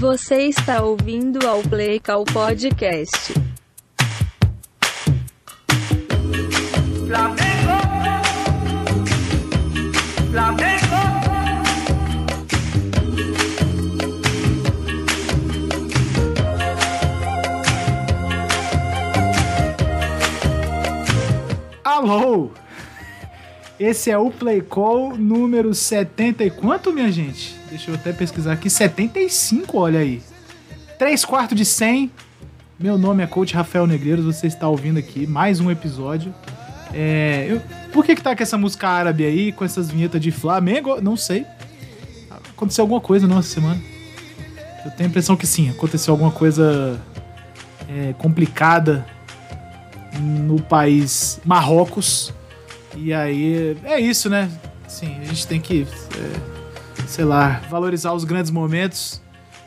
Você está ouvindo ao Play Call Podcast. Flamengo, Flamengo. Alô! Esse é o Play Call número 70 e quanto, minha gente? Deixa eu até pesquisar aqui. 75, olha aí. 3 quartos de 100. Meu nome é Coach Rafael Negreiros, você está ouvindo aqui mais um episódio. É, eu- por que que tá com essa música árabe aí, com essas vinhetas de Flamengo? Não sei. Aconteceu alguma coisa não essa semana. Eu tenho a impressão que sim, aconteceu alguma coisa é, complicada no país Marrocos. E aí é isso, né? Sim, a gente tem que, é, sei lá, valorizar os grandes momentos.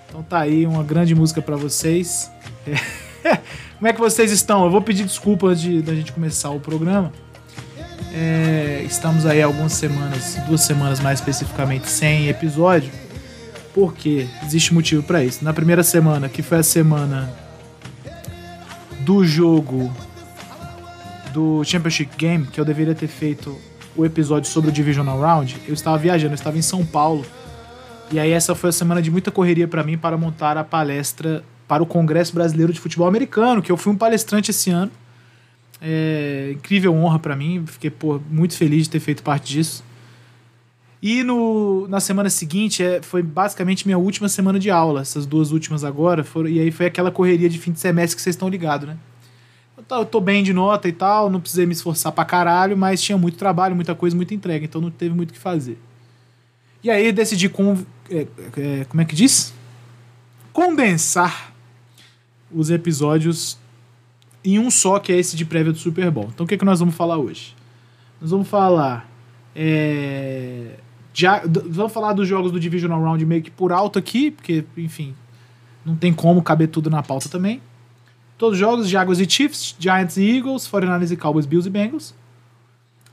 Então tá aí uma grande música pra vocês. É. Como é que vocês estão? Eu vou pedir desculpa antes de, da gente começar o programa. É, estamos aí algumas semanas, duas semanas mais especificamente, sem episódio. Porque existe motivo pra isso. Na primeira semana, que foi a semana do jogo do Championship Game, que eu deveria ter feito o episódio sobre o Divisional Round, eu estava viajando, eu estava em São Paulo. E aí essa foi a semana de muita correria para mim para montar a palestra para o Congresso Brasileiro de Futebol Americano, que eu fui um palestrante esse ano. É, incrível honra para mim, fiquei pô, muito feliz de ter feito parte disso. E no, na semana seguinte é, foi basicamente minha última semana de aula, essas duas últimas agora, foram, e aí foi aquela correria de fim de semestre que vocês estão ligados, né? Eu tô, bem de nota e tal, não precisei me esforçar pra caralho, mas tinha muito trabalho, muita coisa, muita entrega, então não teve muito o que fazer. E aí decidi com, é, é, como é que diz? Condensar os episódios em um só, que é esse de prévia do Super Bowl. Então o que, que nós vamos falar hoje? Nós vamos falar. é, vamos falar dos jogos do Divisional Round meio que por alto aqui, porque, enfim, não tem como caber tudo na pauta também. Todos os jogos, Jaguars e Chiefs, Giants e Eagles, 49ers e Cowboys, Bills e Bengals.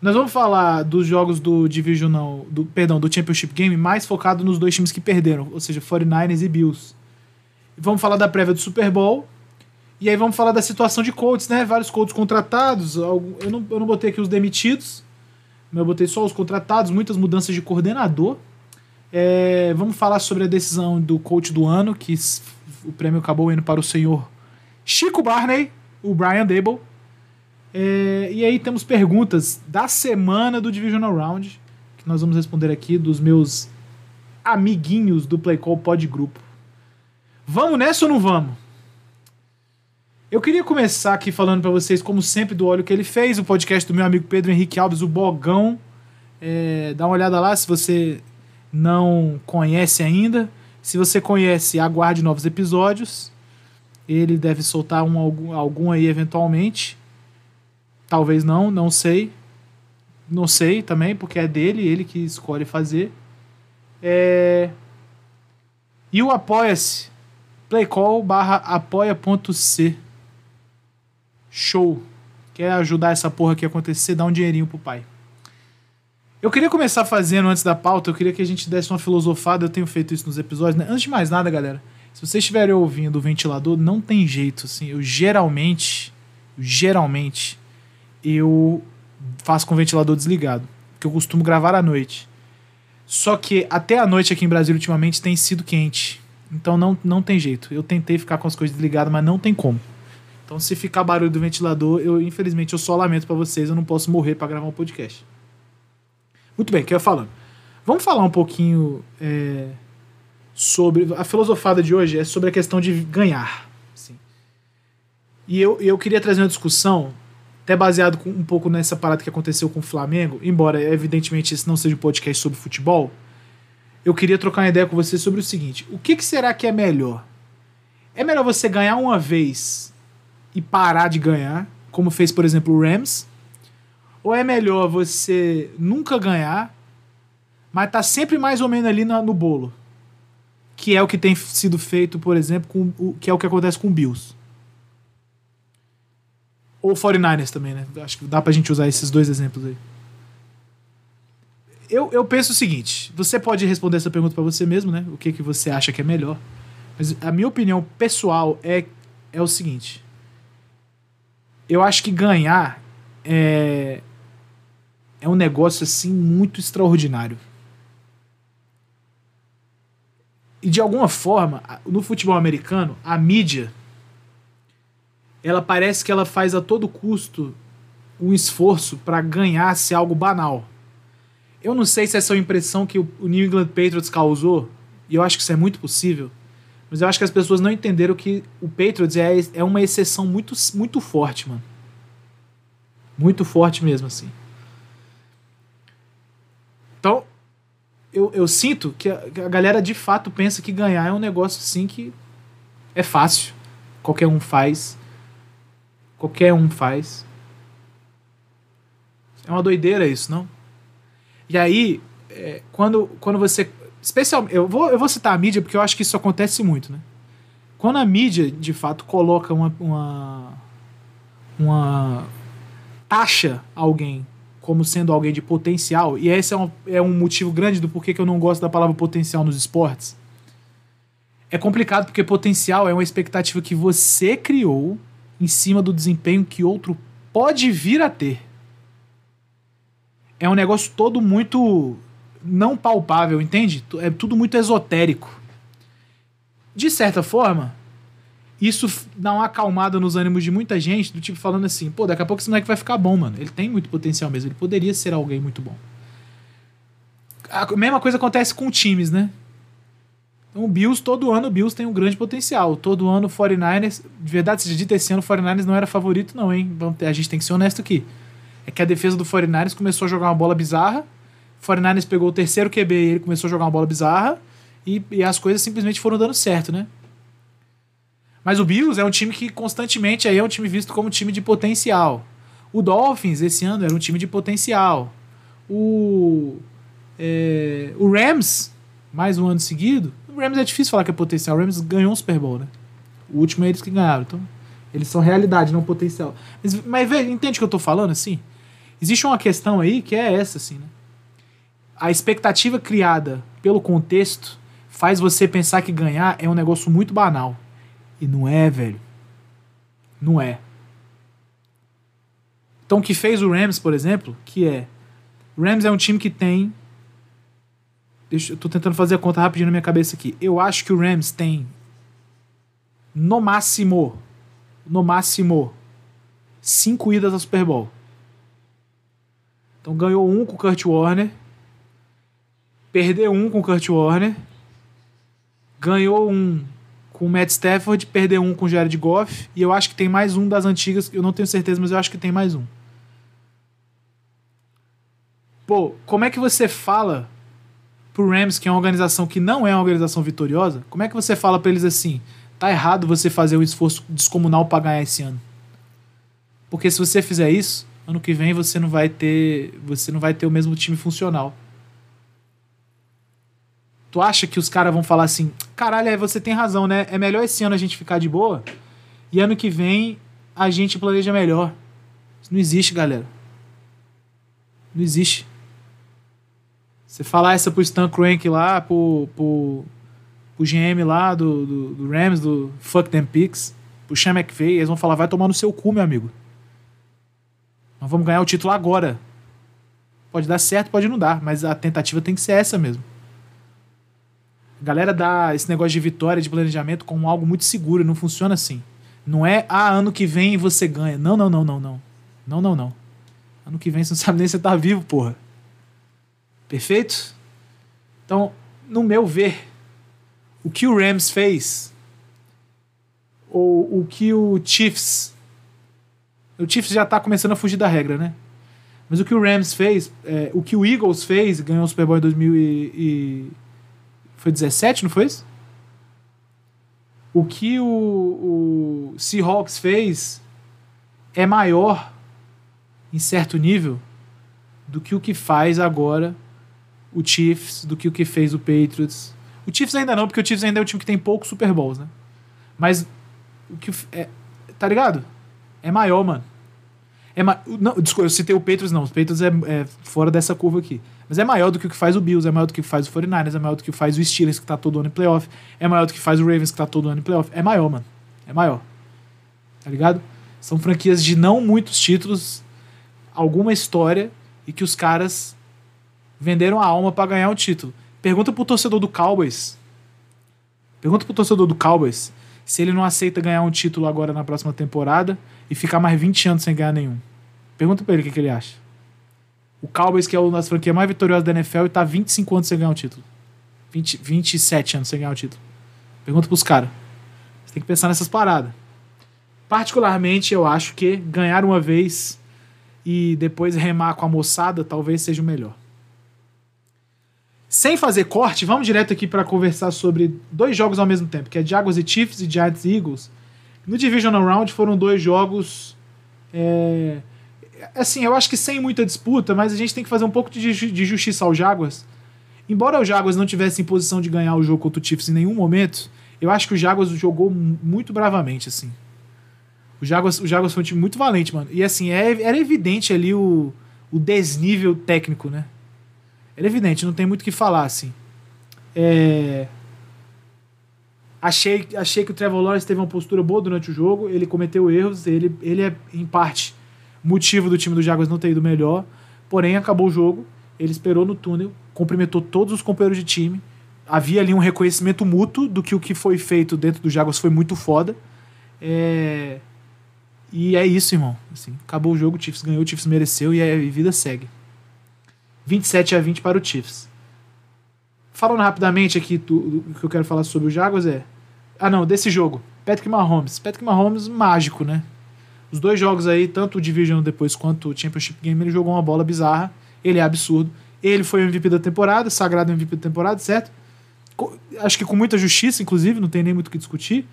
Nós vamos falar dos jogos do Divisional, do, perdão, do Championship Game, mais focado nos dois times que perderam, ou seja, 49ers e Bills. Vamos falar da prévia do Super Bowl. E aí vamos falar da situação de Colts, né? Vários Colts contratados. Eu não, eu não botei aqui os demitidos, mas eu botei só os contratados, muitas mudanças de coordenador. É, vamos falar sobre a decisão do coach do ano, que o prêmio acabou indo para o senhor Chico Barney, o Brian Dable. É, e aí temos perguntas da semana do Divisional Round, que nós vamos responder aqui dos meus amiguinhos do Play Call Pod Grupo. Vamos nessa ou não vamos? Eu queria começar aqui falando pra vocês, como sempre, do óleo que ele fez, o podcast do meu amigo Pedro Henrique Alves, o Bogão. É, dá uma olhada lá se você não conhece ainda. Se você conhece, aguarde novos episódios. Ele deve soltar um, algum, algum aí eventualmente. Talvez não, não sei. Não sei também, porque é dele, ele que escolhe fazer. É... E o Apoia-se. Playcall barra apoia.c. Show. Quer ajudar essa porra aqui a acontecer? Dá um dinheirinho pro pai. Eu queria começar fazendo antes da pauta, eu queria que a gente desse uma filosofada, eu tenho feito isso nos episódios, né? Antes de mais nada, galera, se vocês estiverem ouvindo o ventilador, não tem jeito, assim, eu geralmente, geralmente, eu faço com o ventilador desligado, porque eu costumo gravar à noite. Só que até a noite aqui em Brasília ultimamente tem sido quente, então não, não tem jeito. Eu tentei ficar com as coisas desligadas, mas não tem como. Então se ficar barulho do ventilador, eu infelizmente eu só lamento pra vocês, eu não posso morrer pra gravar um podcast. Muito bem, que eu ia falando. Vamos falar um pouquinho é, sobre. A filosofada de hoje é sobre a questão de ganhar. assim. E eu, eu queria trazer uma discussão, até baseado com- um pouco nessa parada que aconteceu com o Flamengo, embora evidentemente esse não seja um podcast sobre futebol. Eu queria trocar uma ideia com você sobre o seguinte: o que, que será que é melhor? É melhor você ganhar uma vez e parar de ganhar, como fez, por exemplo, o Rams? Ou é melhor você nunca ganhar, mas tá sempre mais ou menos ali na- no bolo? Que é o que tem sido feito, por exemplo, com o que é o que acontece com o Bills. Ou 49ers também, né? Acho que dá pra gente usar esses dois exemplos aí. Eu, eu penso o seguinte: você pode responder essa pergunta pra você mesmo, né? O que, que você acha que é melhor. Mas a minha opinião pessoal é, é o seguinte. Eu acho que ganhar é, é um negócio assim muito extraordinário. E de alguma forma, no futebol americano, a mídia ela parece que ela faz a todo custo um esforço para ganhar se algo banal. Eu não sei se essa é a impressão que o New England Patriots causou, e eu acho que isso é muito possível, mas eu acho que as pessoas não entenderam que o Patriots é, é uma exceção muito, muito forte, mano. Muito forte mesmo, assim. Então, eu, eu sinto que a, a galera de fato pensa que ganhar é um negócio assim que é fácil. Qualquer um faz. Qualquer um faz. É uma doideira isso, não? E aí, é, quando, quando você. Especial, eu, vou, eu vou citar a mídia porque eu acho que isso acontece muito, né? Quando a mídia, de fato, coloca uma. uma, uma taxa alguém como sendo alguém de potencial, e esse é um, é um motivo grande do porquê que eu não gosto da palavra potencial nos esportes. É complicado porque potencial é uma expectativa que você criou em cima do desempenho que outro pode vir a ter. É um negócio todo muito não palpável, entende? É tudo muito esotérico. De certa forma, isso dá uma acalmada nos ânimos de muita gente, do tipo falando assim, pô, daqui a pouco esse moleque vai ficar bom, mano. Ele tem muito potencial mesmo, ele poderia ser alguém muito bom. A mesma coisa acontece com times, né? Então o Bills, todo ano o Bills tem um grande potencial. Todo ano o 49ers, de verdade seja dito, esse ano o 49ers não era favorito não, hein? A gente tem que ser honesto aqui. É que a defesa do 49ers começou a jogar uma bola bizarra, o 49ers pegou o terceiro QB e ele começou a jogar uma bola bizarra, e, e as coisas simplesmente foram dando certo, né? Mas o Bills é um time que constantemente aí é um time visto como time de potencial. O Dolphins esse ano era um time de potencial. O, é, o Rams, mais um ano seguido. O Rams é difícil falar que é potencial. O Rams ganhou um Super Bowl, né? O último é eles que ganharam. Então, eles são realidade, não potencial. Mas, mas entende o que eu tô falando assim? Existe uma questão aí que é essa, assim, né? A expectativa criada pelo contexto faz você pensar que ganhar é um negócio muito banal. E não é, velho. Não é. Então o que fez o Rams, por exemplo, que é. O Rams é um time que tem. Deixa, eu tô tentando fazer a conta rapidinho na minha cabeça aqui. Eu acho que o Rams tem. No máximo. No máximo. Cinco idas ao Super Bowl. Então ganhou um com o Kurt Warner. Perdeu um com o Kurt Warner. Ganhou um com o Matt Stafford, perdeu um com o Jared Goff, e eu acho que tem mais um das antigas, eu não tenho certeza, mas eu acho que tem mais um. Pô, como é que você fala pro Rams, que é uma organização que não é uma organização vitoriosa, como é que você fala para eles assim, tá errado você fazer um esforço descomunal para ganhar esse ano? Porque se você fizer isso, ano que vem você não vai ter, você não vai ter o mesmo time funcional. Tu acha que os caras vão falar assim, caralho, é, você tem razão, né? É melhor esse ano a gente ficar de boa e ano que vem a gente planeja melhor. Isso não existe, galera. Não existe. Você falar essa pro Stan Crank lá, pro, pro, pro GM lá do, do, do Rams, do Fuck Them Picks, pro Sean McVay, eles vão falar, vai tomar no seu cu, meu amigo. Nós vamos ganhar o título agora. Pode dar certo, pode não dar, mas a tentativa tem que ser essa mesmo. A galera dá esse negócio de vitória, de planejamento como algo muito seguro, não funciona assim. Não é, ah, ano que vem você ganha. Não, não, não, não, não. Não, não, não. Ano que vem você não sabe nem se tá vivo, porra. Perfeito? Então, no meu ver, o que o Rams fez, ou o que o Chiefs. O Chiefs já tá começando a fugir da regra, né? Mas o que o Rams fez, é, o que o Eagles fez, ganhou o Super Bowl em 2000 e, e foi 17, não foi isso? O que o, o Seahawks fez é maior, em certo nível, do que o que faz agora o Chiefs, do que o que fez o Patriots. O Chiefs ainda não, porque o Chiefs ainda é um time que tem poucos Super Bowls, né? Mas o que é, tá ligado? É maior, mano. É não, desculpa, eu citei o Patriots, não. Os Patriots é, é, fora dessa curva aqui. Mas é maior do que o que faz o Bills, é maior do que faz o 49ers, é maior do que faz o Steelers, que tá todo ano em playoff, é maior do que faz o Ravens, que tá todo ano em playoff. É maior, mano. É maior. Tá ligado? São franquias de não muitos títulos, alguma história, e que os caras venderam a alma para ganhar o título. Pergunta pro torcedor do Cowboys. Pergunta pro torcedor do Cowboys se ele não aceita ganhar um título agora na próxima temporada e ficar mais 20 anos sem ganhar nenhum. Pergunta pra ele o que, que ele acha. O Cowboys, que é uma das franquias mais vitoriosas da NFL, e tá 25 anos sem ganhar um título. 20, 27 anos sem ganhar um título. Pergunta pros caras. Você tem que pensar nessas paradas. Particularmente, eu acho que ganhar uma vez e depois remar com a moçada talvez seja o melhor. Sem fazer corte, vamos direto aqui para conversar sobre dois jogos ao mesmo tempo, que é Jaguars e Chiefs e Giants e Eagles. No Divisional Round foram dois jogos. É, assim, eu acho que sem muita disputa, mas a gente tem que fazer um pouco de, de justiça ao Jaguars. Embora o Jaguars não tivesse em posição de ganhar o jogo contra o Chiefs em nenhum momento, eu acho que o Jaguars jogou muito bravamente, assim. O Jaguars, o Jaguars foi um time muito valente, mano. E assim, é, era evidente ali o, o desnível técnico, né? Era evidente, não tem muito o que falar, assim. É... Achei, achei que o Trevor Lawrence teve uma postura boa durante o jogo, ele cometeu erros, ele, ele é, em parte, motivo do time do Jaguars não ter ido melhor, porém acabou o jogo, ele esperou no túnel, cumprimentou todos os companheiros de time, havia ali um reconhecimento mútuo do que o que foi feito dentro do Jaguars foi muito foda. É... E é isso, irmão. Assim, acabou o jogo, o Chiefs ganhou, o Chiefs mereceu e a vida segue. 27 a 20 para o Chiefs. Falando rapidamente aqui, o que eu quero falar sobre o Jaguars é. Ah, não, desse jogo. Patrick Mahomes. Patrick Mahomes, mágico, né? Os dois jogos aí, tanto o Division depois quanto o Championship Game, ele jogou uma bola bizarra. Ele é absurdo. Ele foi o MVP da temporada, sagrado MVP da temporada, certo? Acho que com muita justiça, inclusive, não tem nem muito o que discutir.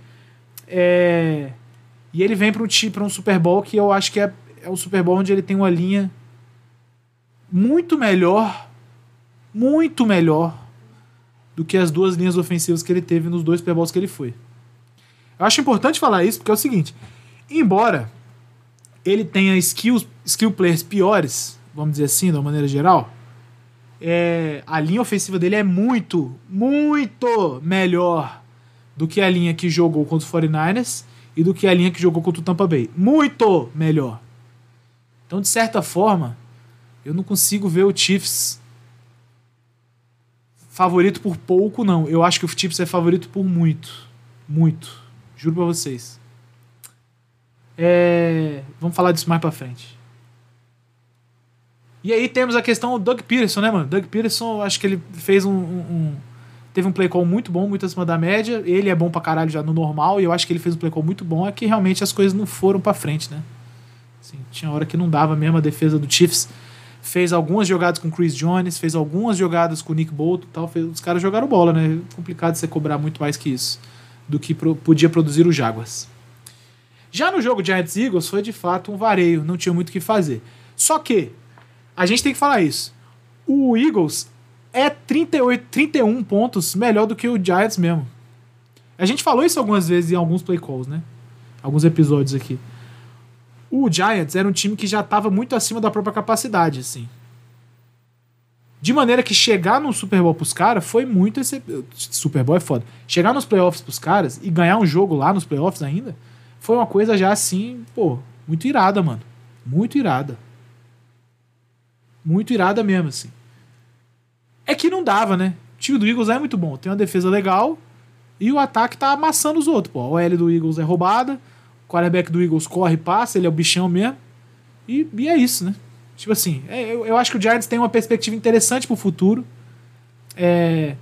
É... E ele vem para um, um Super Bowl que eu acho que é, é o Super Bowl onde ele tem uma linha muito melhor, muito melhor do que as duas linhas ofensivas que ele teve nos dois Super Bowls que ele foi. Eu acho importante falar isso porque é o seguinte: embora ele tenha skills, skill players piores, vamos dizer assim, de uma maneira geral, é, a linha ofensiva dele é muito, muito melhor do que a linha que jogou contra os 49ers e do que a linha que jogou contra o Tampa Bay. Muito melhor. Então, de certa forma, eu não consigo ver o Chiefs favorito por pouco, não. Eu acho que o Chiefs é favorito por muito. Muito. Juro pra vocês. É... Vamos falar disso mais pra frente. E aí temos a questão do Doug Peterson, né, mano? Doug Peterson, acho que ele fez um, um, um, Teve um play call muito bom, muito acima da média. Ele é bom pra caralho já no normal, e eu acho que ele fez um play call muito bom. É que realmente as coisas não foram pra frente, né? Assim, tinha hora que não dava mesmo a defesa do Chiefs fez algumas jogadas com Chris Jones, fez algumas jogadas com Nick Bolton tal. Fez, os caras jogaram bola, né? É complicado você cobrar muito mais que isso do que pro, podia produzir o Jaguars. Já no jogo Giants Eagles foi de fato um vareio, não tinha muito o que fazer. Só que a gente tem que falar isso. O Eagles é 38, 31 pontos melhor do que o Giants mesmo. A gente falou isso algumas vezes em alguns play calls, né? Alguns episódios aqui o Giants era um time que já estava muito acima da própria capacidade, assim. De maneira que chegar no Super Bowl pros caras foi muito esse Super Bowl é foda. Chegar nos playoffs pros caras e ganhar um jogo lá nos playoffs ainda foi uma coisa já assim, pô, muito irada, mano. Muito irada. Muito irada mesmo, assim. É que não dava, né? O time do Eagles é muito bom. Tem uma defesa legal e o ataque tá amassando os outros, pô. A OL do Eagles é roubada o quarterback do Eagles corre e passa, ele é o bichão mesmo. E, e é isso, né? Tipo assim, é, eu, eu, acho que o Giants tem uma perspectiva interessante pro futuro. É,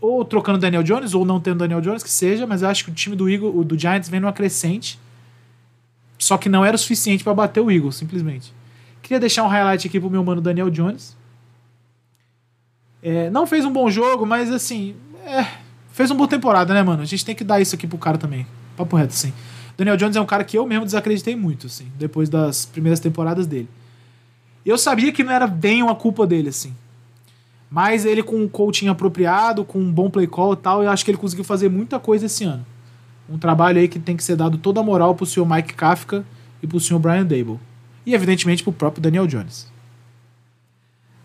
ou trocando Daniel Jones, ou não tendo Daniel Jones, que seja, mas eu acho que o time do Eagles, do Giants vem numa crescente. Só que não era o suficiente para bater o Eagles, simplesmente. Queria deixar um highlight aqui pro meu mano Daniel Jones. É, não fez um bom jogo, mas assim. É, fez uma boa temporada, né, mano? A gente tem que dar isso aqui pro cara também. Papo reto, assim. Daniel Jones é um cara que eu mesmo desacreditei muito, assim, depois das primeiras temporadas dele. Eu sabia que não era bem uma culpa dele, assim. Mas ele com um coaching apropriado, com um bom play call e tal, eu acho que ele conseguiu fazer muita coisa esse ano. Um trabalho aí que tem que ser dado toda a moral pro senhor Mike Kafka e pro senhor Brian Dable. e, evidentemente, para o próprio Daniel Jones.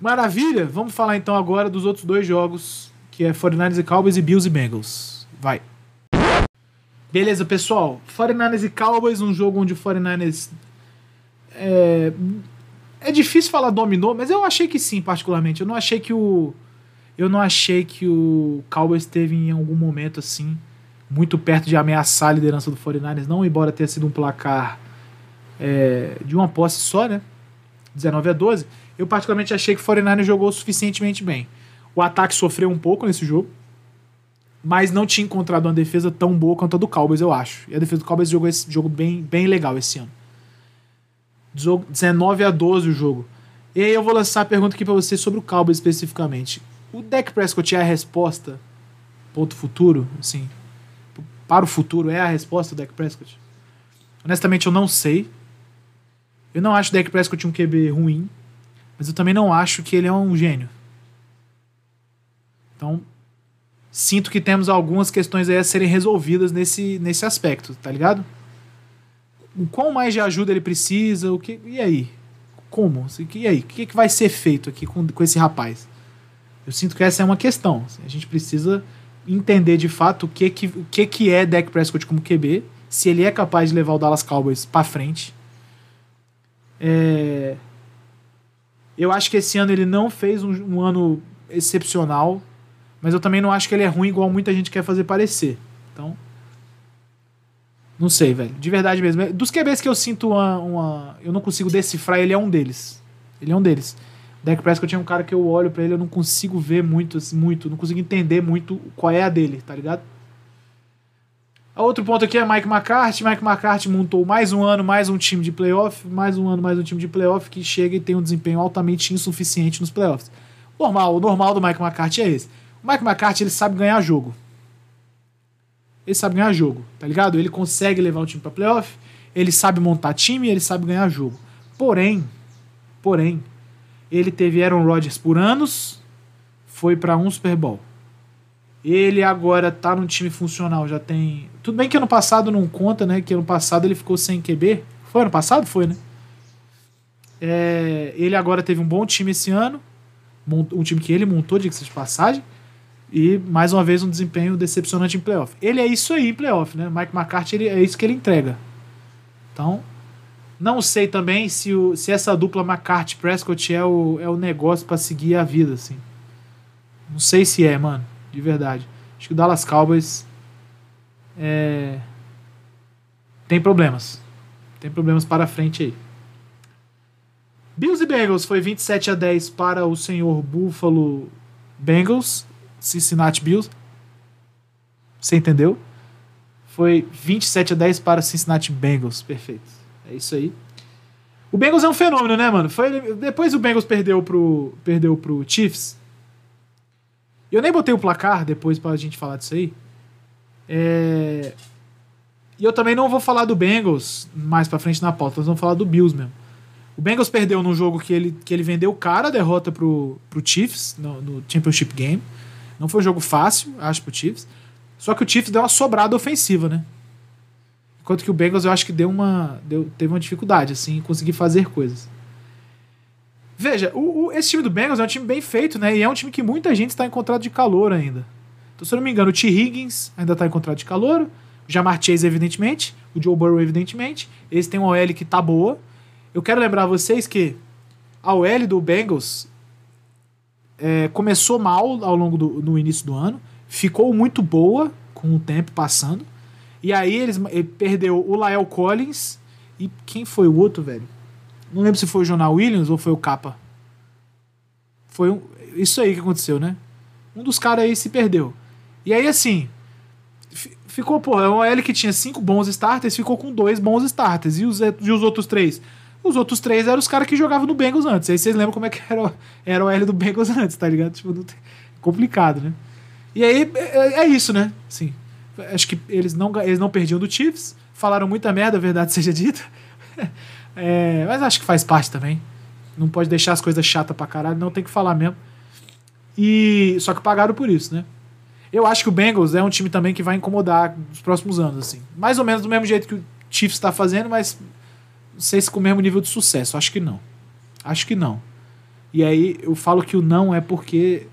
Maravilha! Vamos falar então agora dos outros dois jogos, que é 49ers e Cowboys e Bills e Bengals. Vai! Beleza, pessoal. 49ers e Cowboys, um jogo onde o 49ers. É, é difícil falar dominou, mas eu achei que sim, particularmente. Eu não achei que o. Eu não achei que o Cowboys esteve em algum momento assim, muito perto de ameaçar a liderança do 49ers, não, embora tenha sido um placar é, de uma posse só, né? 19 a 12. Eu particularmente achei que o 49ers jogou suficientemente bem. O ataque sofreu um pouco nesse jogo, mas não tinha encontrado uma defesa tão boa quanto a do Cowboys, eu acho. E a defesa do Cowboys jogou esse jogo bem, bem legal esse ano. 19 a 12 o jogo. E aí eu vou lançar a pergunta aqui para você sobre o Cowboys especificamente. O Dak Prescott é a resposta? Ponto futuro, assim. Para o futuro é a resposta do Dak Prescott? Honestamente eu não sei. Eu não acho o Dak Prescott um QB ruim, mas eu também não acho que ele é um gênio. Então, sinto que temos algumas questões aí a serem resolvidas nesse, nesse aspecto, tá ligado? O quão mais de ajuda ele precisa, o que. E aí? Como? E aí? O que, que vai ser feito aqui com, com esse rapaz? Eu sinto que essa é uma questão. A gente precisa entender de fato o que, que, o que, que é Dak Prescott como QB, se ele é capaz de levar o Dallas Cowboys para frente. É... Eu acho que esse ano ele não fez um, um ano excepcional mas eu também não acho que ele é ruim igual muita gente quer fazer parecer. Então. Não sei, velho. De verdade mesmo. Dos QBs que eu sinto uma, uma, Eu não consigo decifrar, ele é um deles. Ele é um deles. Dak Prescott tinha um cara que eu olho para ele, eu não consigo ver muito, assim, muito, não consigo entender muito qual é a dele, tá ligado? Outro ponto aqui é Mike McCarthy. Mike McCarthy montou mais um ano, mais um time de playoff, mais um ano, mais um time de playoff que chega e tem um desempenho altamente insuficiente nos playoffs. Normal, o normal do Mike McCarthy é esse. O Mike McCarthy, ele sabe ganhar jogo. Ele sabe ganhar jogo, tá ligado? Ele consegue levar o time para playoff, ele sabe montar time, ele sabe ganhar jogo. Porém, porém, ele teve Aaron Rodgers por anos, foi para um Super Bowl. Ele agora tá num time funcional, já tem. Tudo bem que ano passado não conta, né? Que ano passado ele ficou sem QB. Foi ano passado? Foi, né? É... ele agora teve um bom time esse ano. Um time que ele montou, diga-se de passagem. E, mais uma vez, um desempenho decepcionante em playoff. Ele é isso aí em playoff, né? Mike McCarthy ele, é isso que ele entrega. Então, não sei também se, o, se essa dupla McCarthy-Prescott é o, é o negócio para seguir a vida, assim. Não sei se é, mano. De verdade. Acho que o Dallas Cowboys é... tem problemas. Tem problemas para frente aí. Bills e Bengals foi 27 a 10 para o senhor Buffalo Bengals. Cincinnati Bills. Você entendeu? Foi 27 a 10 para Cincinnati Bengals. Perfeito. É isso aí. O Bengals é um fenômeno, né, mano? Foi, depois o Bengals perdeu pro, perdeu pro Chiefs. Eu nem botei o placar depois pra gente falar disso aí. É... E eu também não vou falar do Bengals mais pra frente na pauta. Nós vamos falar do Bills mesmo. O Bengals perdeu num jogo que ele, que ele vendeu cara a derrota pro, pro Chiefs no, no Championship Game. Não foi um jogo fácil, acho, pro Chiefs. Só que o Chiefs deu uma sobrada ofensiva, né? Enquanto que o Bengals eu acho que deu uma, deu, teve uma dificuldade, assim, em conseguir fazer coisas. Veja, o, o, esse time do Bengals é um time bem feito, né? E é um time que muita gente está em contrato de calor ainda. Então, se eu não me engano, o T. Higgins ainda está em contrato de calor. O Jamar Chase, evidentemente. O Joe Burrow, evidentemente. Eles têm uma OL que tá boa. Eu quero lembrar vocês que a OL do Bengals é, começou mal ao longo do no início do ano, ficou muito boa com o tempo passando. E aí eles ele perdeu o Lael Collins e quem foi o outro, velho? Não lembro se foi o Jonah Williams ou foi o Capa. Foi um, isso aí que aconteceu, né? Um dos caras aí se perdeu. E aí, assim, ficou, porra, é uma L que tinha cinco bons starters, ficou com dois bons starters. E os, e os outros três? Os outros três eram os caras que jogavam no Bengals antes. Aí vocês lembram como é que era, era o L do Bengals antes, tá ligado? Tipo, complicado, né? E aí é, é isso, né? Sim. Acho que eles não, eles não perdiam do Chiefs. Falaram muita merda, a verdade seja dita. É, mas acho que faz parte também. Não pode deixar as coisas chatas pra caralho, não tem que falar mesmo. E só que pagaram por isso, né? Eu acho que o Bengals é um time também que vai incomodar nos próximos anos, assim. Mais ou menos do mesmo jeito que o Chiefs está fazendo, mas Não sei se com o mesmo nível de sucesso, acho que não. Acho que não. E aí eu falo que o não é porque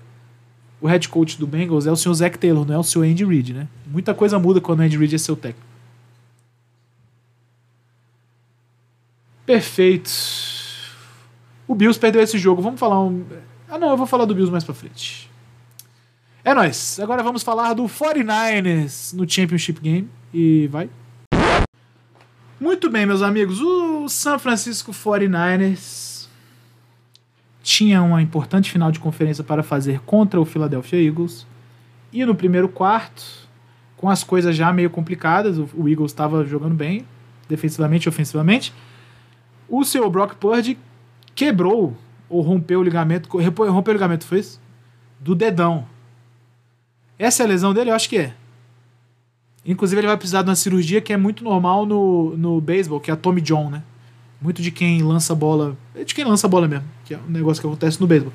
o head coach do Bengals é o senhor Zach Taylor, não é o seu Andy Reid, né? Muita coisa muda quando o Andy Reid é seu técnico. Perfeito. O Bills perdeu esse jogo. Vamos falar um. Ah, não, eu vou falar do Bills mais pra frente. É nóis. Agora vamos falar do 49ers no Championship Game. E vai. Muito bem, meus amigos. O San Francisco 49ers tinha uma importante final de conferência para fazer contra o Philadelphia Eagles. E no primeiro quarto, com as coisas já meio complicadas, o Eagles estava jogando bem, defensivamente e ofensivamente. O seu Brock Purdy quebrou ou rompeu o ligamento. Rompeu o ligamento, foi isso? Do dedão. Essa é a lesão dele? Eu acho que é. Inclusive, ele vai precisar de uma cirurgia que é muito normal no, no beisebol, que é a Tommy John, né? Muito de quem lança bola. É de quem lança bola mesmo, que é um negócio que acontece no beisebol.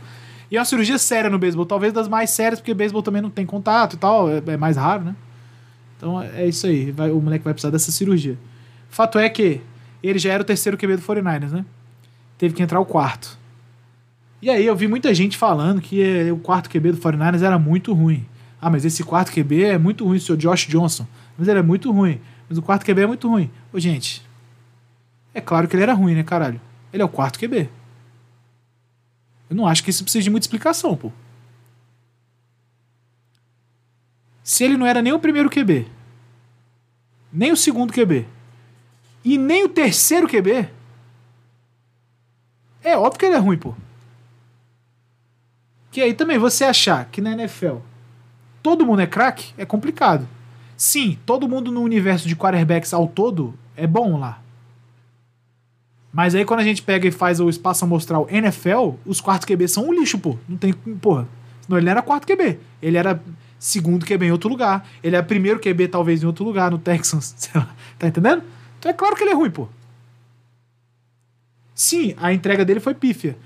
E é uma cirurgia séria no beisebol, talvez das mais sérias, porque beisebol também não tem contato e tal, é, é mais raro, né? Então é isso aí, vai, o moleque vai precisar dessa cirurgia. Fato é que ele já era o terceiro QB do 49ers, né? Teve que entrar o quarto. E aí eu vi muita gente falando que eh, o quarto QB do 49ers era muito ruim. Ah, mas esse quarto QB é muito ruim, o seu Josh Johnson. Mas ele é muito ruim. Mas o quarto QB é muito ruim. Ô, gente, é claro que ele era ruim, né, caralho? Ele é o quarto QB. Eu não acho que isso precisa de muita explicação, pô. Se ele não era nem o primeiro QB, nem o segundo QB, e nem o terceiro QB, é óbvio que ele é ruim, pô. Que aí também você achar que na NFL todo mundo é craque, é complicado. Sim, todo mundo no universo de quarterbacks ao todo é bom lá. Mas aí quando a gente pega e faz o espaço amostral NFL, os quartos QB são um lixo, pô. Não tem, porra. Senão ele não era quarto QB. Ele era segundo QB em outro lugar. Ele era primeiro QB talvez em outro lugar, no Texans, sei lá. Tá entendendo? Então é claro que ele é ruim, pô. Sim, a entrega dele foi pífia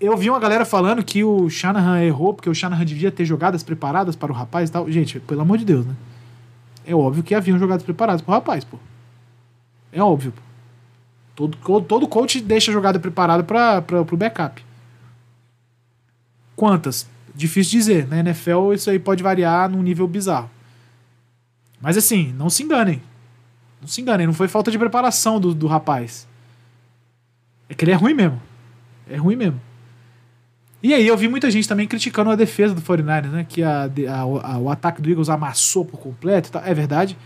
eu vi uma galera falando que o Shanahan errou, porque o Shanahan devia ter jogadas preparadas para o rapaz e tal. Gente, pelo amor de Deus, né? É óbvio que haviam jogadas preparadas para o rapaz, pô. É óbvio. Pô. Todo, todo coach deixa jogada preparada para o backup. Quantas? Difícil dizer. Na NFL isso aí pode variar num nível bizarro. Mas assim, não se enganem. Não se enganem, não foi falta de preparação do, do rapaz. É que ele é ruim mesmo. É ruim mesmo. E aí eu vi muita gente também criticando a defesa do 49ers, né? Que a, a, a, o ataque do Eagles amassou por completo. Tá? É verdade.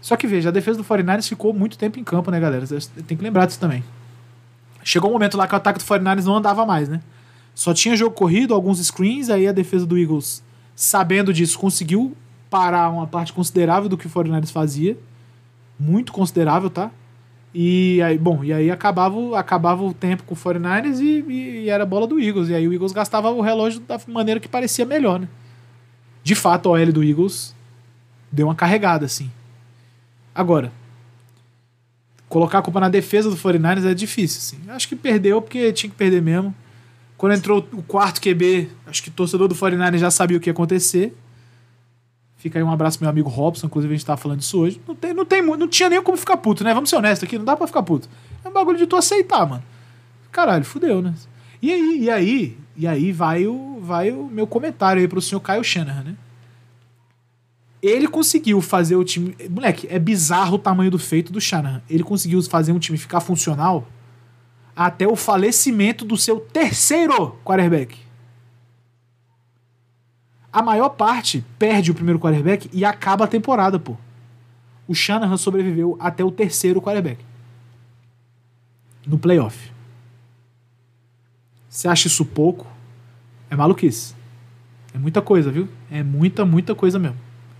Só que veja, a defesa do 49ers ficou muito tempo em campo, né, galera? Tem que lembrar disso também. Chegou um momento lá que o ataque do 49ers não andava mais, né? Só tinha jogo corrido, alguns screens, aí a defesa do Eagles, sabendo disso, conseguiu parar uma parte considerável do que o 49ers fazia. Muito considerável, tá? E aí, bom, e aí acabava, acabava o tempo com o 49ers e, e, e era bola do Eagles. E aí o Eagles gastava o relógio da maneira que parecia melhor, né? De fato, a OL do Eagles deu uma carregada, assim. Agora, colocar a culpa na defesa do 49ers é difícil, assim. Acho que perdeu porque tinha que perder mesmo. Quando entrou o quarto QB, acho que o torcedor do 49ers já sabia o que ia acontecer. Fica aí um abraço meu amigo Robson, inclusive a gente tava falando disso hoje. Não, tem, não, tem, não tinha nem como ficar puto, né? Vamos ser honestos aqui, não dá pra ficar puto. É um bagulho de tu aceitar, mano. Caralho, fudeu, né? E aí, e aí, e aí vai o, vai o meu comentário aí pro senhor Caio Shanahan, né? Ele conseguiu fazer o time. Moleque, é bizarro o tamanho do feito do Shanahan. Ele conseguiu fazer um time ficar funcional até o falecimento do seu terceiro quarterback a maior parte perde o primeiro quarterback e acaba a temporada, pô. O Shanahan sobreviveu até o terceiro quarterback. No playoff. Você acha isso pouco? É maluquice. É muita coisa, viu? É muita, muita coisa mesmo.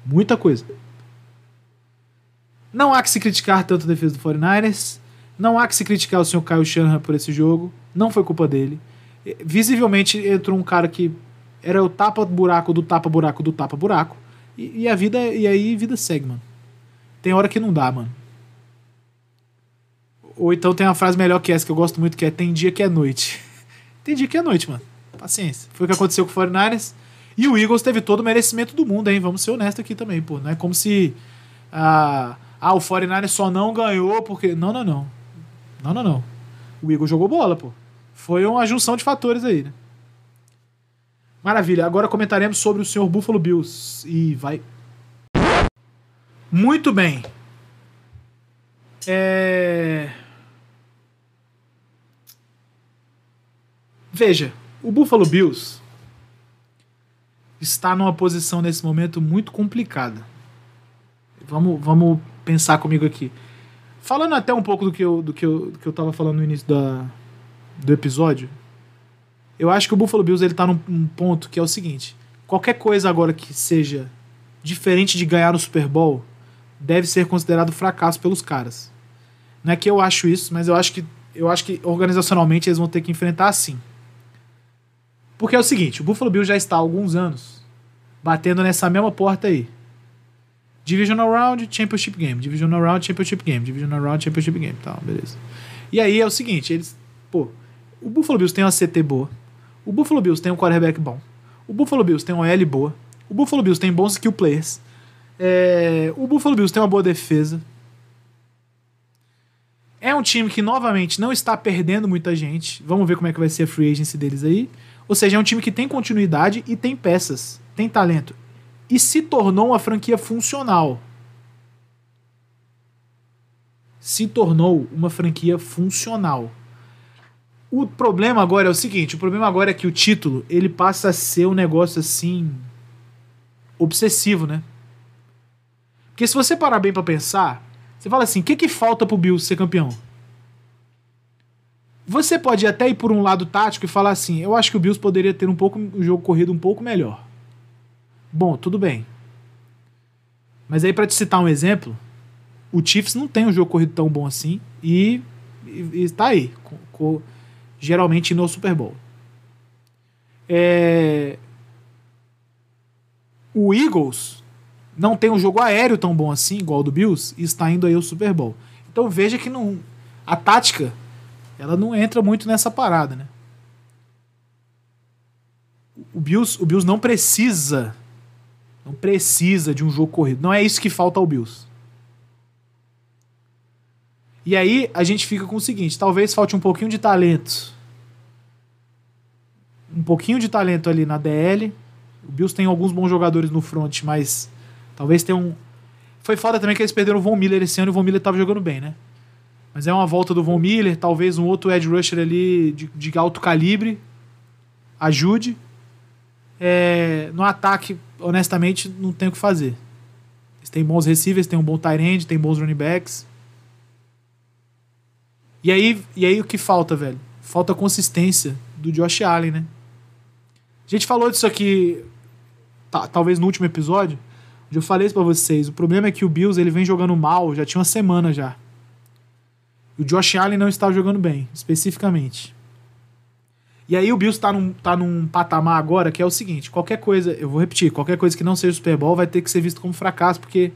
Muita coisa. Não há que se criticar tanto a defesa do 49ers. Não há que se criticar o senhor Kyle Shanahan por esse jogo. Não foi culpa dele. Visivelmente entrou um cara que era o tapa-buraco do tapa-buraco do tapa-buraco. E, e, a vida. E aí vida segue, mano. Tem hora que não dá, mano. Ou então tem uma frase melhor que essa que eu gosto muito, que é tem dia que é noite. tem dia que é noite, mano. Paciência. Foi o que aconteceu com o 49ers. E o Eagles teve todo o merecimento do mundo, hein? Vamos ser honestos aqui também, pô. Não é como se. Ah, ah o 49ers só não ganhou porque. Não, não, não. Não, não, não. O Eagles jogou bola, pô. Foi uma junção de fatores aí, né? Maravilha. Agora comentaremos sobre o senhor Buffalo Bills. E vai. Muito bem. É... Veja, o Buffalo Bills está numa posição nesse momento muito complicada. Vamos, vamos pensar comigo aqui. Falando até um pouco do que eu, do que eu, do que eu tava falando no início da, do episódio, eu acho que o Buffalo Bills ele tá num, num ponto que é o seguinte: qualquer coisa agora que seja diferente de ganhar o Super Bowl deve ser considerado fracasso pelos caras. Não é que eu acho isso, mas eu acho que eu acho que organizacionalmente eles vão ter que enfrentar assim. Porque é o seguinte, o Buffalo Bills já está há alguns anos batendo nessa mesma porta aí. Divisional Round, Championship Game, Divisional Round, Championship Game, Divisional Round, Championship Game, tal, beleza. E aí é o seguinte, eles, pô, o Buffalo Bills tem uma CT boa, o Buffalo Bills tem um quarterback bom, o Buffalo Bills tem uma L boa, o Buffalo Bills tem bons skill players, é, o Buffalo Bills tem uma boa defesa, é um time que novamente não está perdendo muita gente, vamos ver como é que vai ser a free agency deles aí, ou seja, é um time que tem continuidade e tem peças, tem talento. E se tornou uma franquia funcional. Se tornou uma franquia funcional. O problema agora é o seguinte: o problema agora é que o título ele passa a ser um negócio assim. obsessivo, né? Porque se você parar bem para pensar, você fala assim: o que, que falta pro Bills ser campeão? Você pode até ir por um lado tático e falar assim: eu acho que o Bills poderia ter um pouco o jogo corrido um pouco melhor. Bom, tudo bem. Mas aí para te citar um exemplo, o Chiefs não tem um jogo corrido tão bom assim e, está aí, com, com, geralmente no Super Bowl. É... O Eagles não tem um jogo aéreo tão bom assim, igual o do Bills, e está indo aí ao Super Bowl. Então veja que não, a tática ela não entra muito nessa parada, né? O Bills, o Bills não precisa não precisa de um jogo corrido. Não é isso que falta ao Bills. E aí a gente fica com o seguinte: talvez falte um pouquinho de talento. Um pouquinho de talento ali na DL. O Bills tem alguns bons jogadores no front, mas talvez tenha um. Foi foda também que eles perderam o Von Miller esse ano e o Von Miller tava jogando bem, né? Mas é uma volta do Von Miller, talvez um outro edge rusher ali de, de alto calibre ajude. É, no ataque, honestamente, não tem o que fazer. Eles têm bons receivers, têm um bom tight end, têm bons running backs. E aí, e aí o que falta, velho? Falta consistência do Josh Allen, né? A gente falou disso aqui, tá, talvez no último episódio, onde eu falei isso pra vocês. O problema é que o Bills ele vem jogando mal, já tinha uma semana já. O Josh Allen não estava jogando bem, especificamente. E aí o Bills tá num, tá num patamar agora que é o seguinte: qualquer coisa, eu vou repetir, qualquer coisa que não seja Super Bowl vai ter que ser visto como fracasso, porque,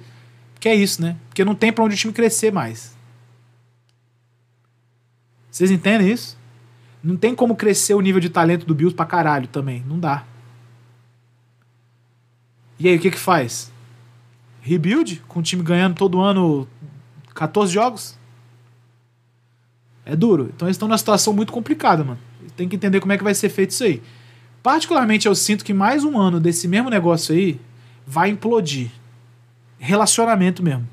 porque é isso, né? Porque não tem pra onde o time crescer mais. Vocês entendem isso? Não tem como crescer o nível de talento do Bills pra caralho também. Não dá. E aí, o que que faz? Rebuild? Com o time ganhando todo ano 14 jogos? É duro. Então eles estão numa situação muito complicada, mano. Tem que entender como é que vai ser feito isso aí. Particularmente, eu sinto que mais um ano desse mesmo negócio aí vai implodir. Relacionamento mesmo.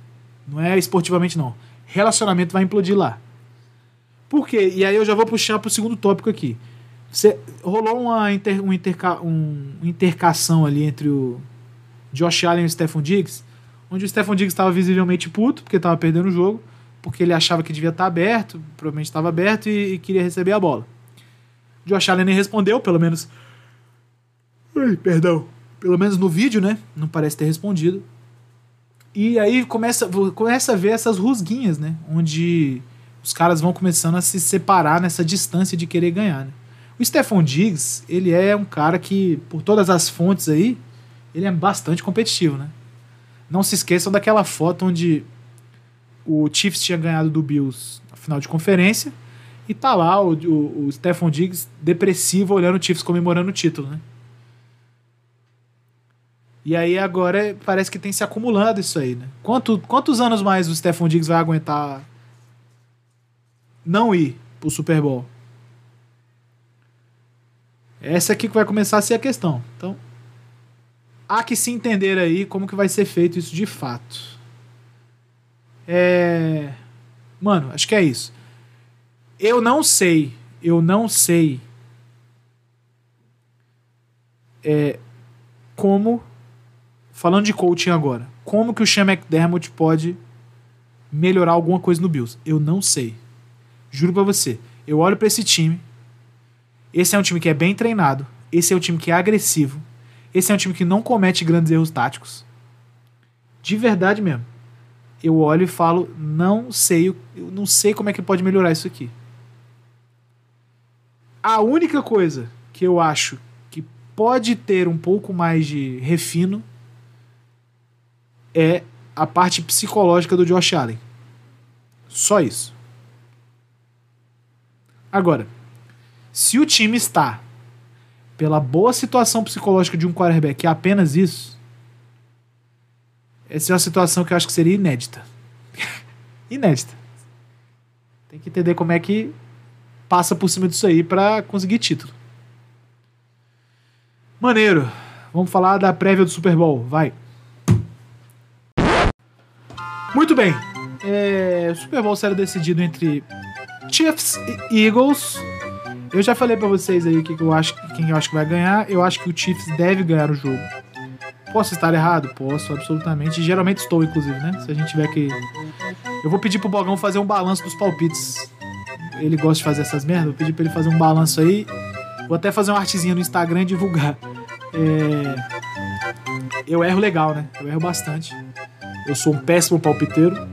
Não é esportivamente, não. Relacionamento vai implodir lá. Por quê? E aí eu já vou puxar pro segundo tópico aqui. Você, rolou uma inter, um, interca, um, intercação ali entre o Josh Allen e o Stephon Diggs, onde o Stephon Diggs estava visivelmente puto, porque estava perdendo o jogo porque ele achava que devia estar aberto, provavelmente estava aberto e, e, queria receber a bola. Josh Allen nem respondeu, pelo menos. Ai, perdão. Pelo menos no vídeo, né? Não parece ter respondido. E aí começa, começa a ver essas rusguinhas, né? Onde os caras vão começando a se separar nessa distância de querer ganhar. Né? O Stephon Diggs, ele é um cara que, por todas as fontes aí, ele é bastante competitivo, né? Não se esqueçam daquela foto onde o Chiefs tinha ganhado do Bills na final de conferência. E tá lá o, o, o Stephon Diggs depressivo olhando o Chiefs comemorando o título, né? E aí agora parece que tem se acumulando isso aí, né? Quanto, quantos anos mais o Stephon Diggs vai aguentar não ir pro Super Bowl. Essa aqui que vai começar a ser a questão. Então, há que se entender aí como que vai ser feito isso de fato. É... Mano, acho que é isso. Eu não sei, eu não sei é, como, falando de coaching agora, como que o Sean McDermott pode melhorar alguma coisa no Bills? Eu não sei. Juro pra você. Eu olho para esse time. Esse é um time que é bem treinado. Esse é um time que é agressivo. Esse é um time que não comete grandes erros táticos. De verdade mesmo. Eu olho e falo, não sei, eu não sei como é que pode melhorar isso aqui. A única coisa que eu acho que pode ter um pouco mais de refino é a parte psicológica do Josh Allen. Só isso. Agora, se o time está pela boa situação psicológica de um quarterback, é apenas isso, essa é uma situação que eu acho que seria inédita. inédita. Tem que entender como é que passa por cima disso aí para conseguir título. Maneiro. Vamos falar da prévia do Super Bowl. Vai. Muito bem. É, o Super Bowl será decidido entre Chiefs e Eagles. Eu já falei para vocês aí que eu acho, quem eu acho que vai ganhar. Eu acho que o Chiefs deve ganhar o jogo. Posso estar errado? Posso, absolutamente. Geralmente estou, inclusive, né? Se a gente tiver que. Eu vou pedir pro Bogão fazer um balanço dos palpites. Ele gosta de fazer essas merdas. Vou pedir pra ele fazer um balanço aí. Vou até fazer uma artezinha no Instagram e divulgar. É... Eu erro legal, né? Eu erro bastante. Eu sou um péssimo palpiteiro.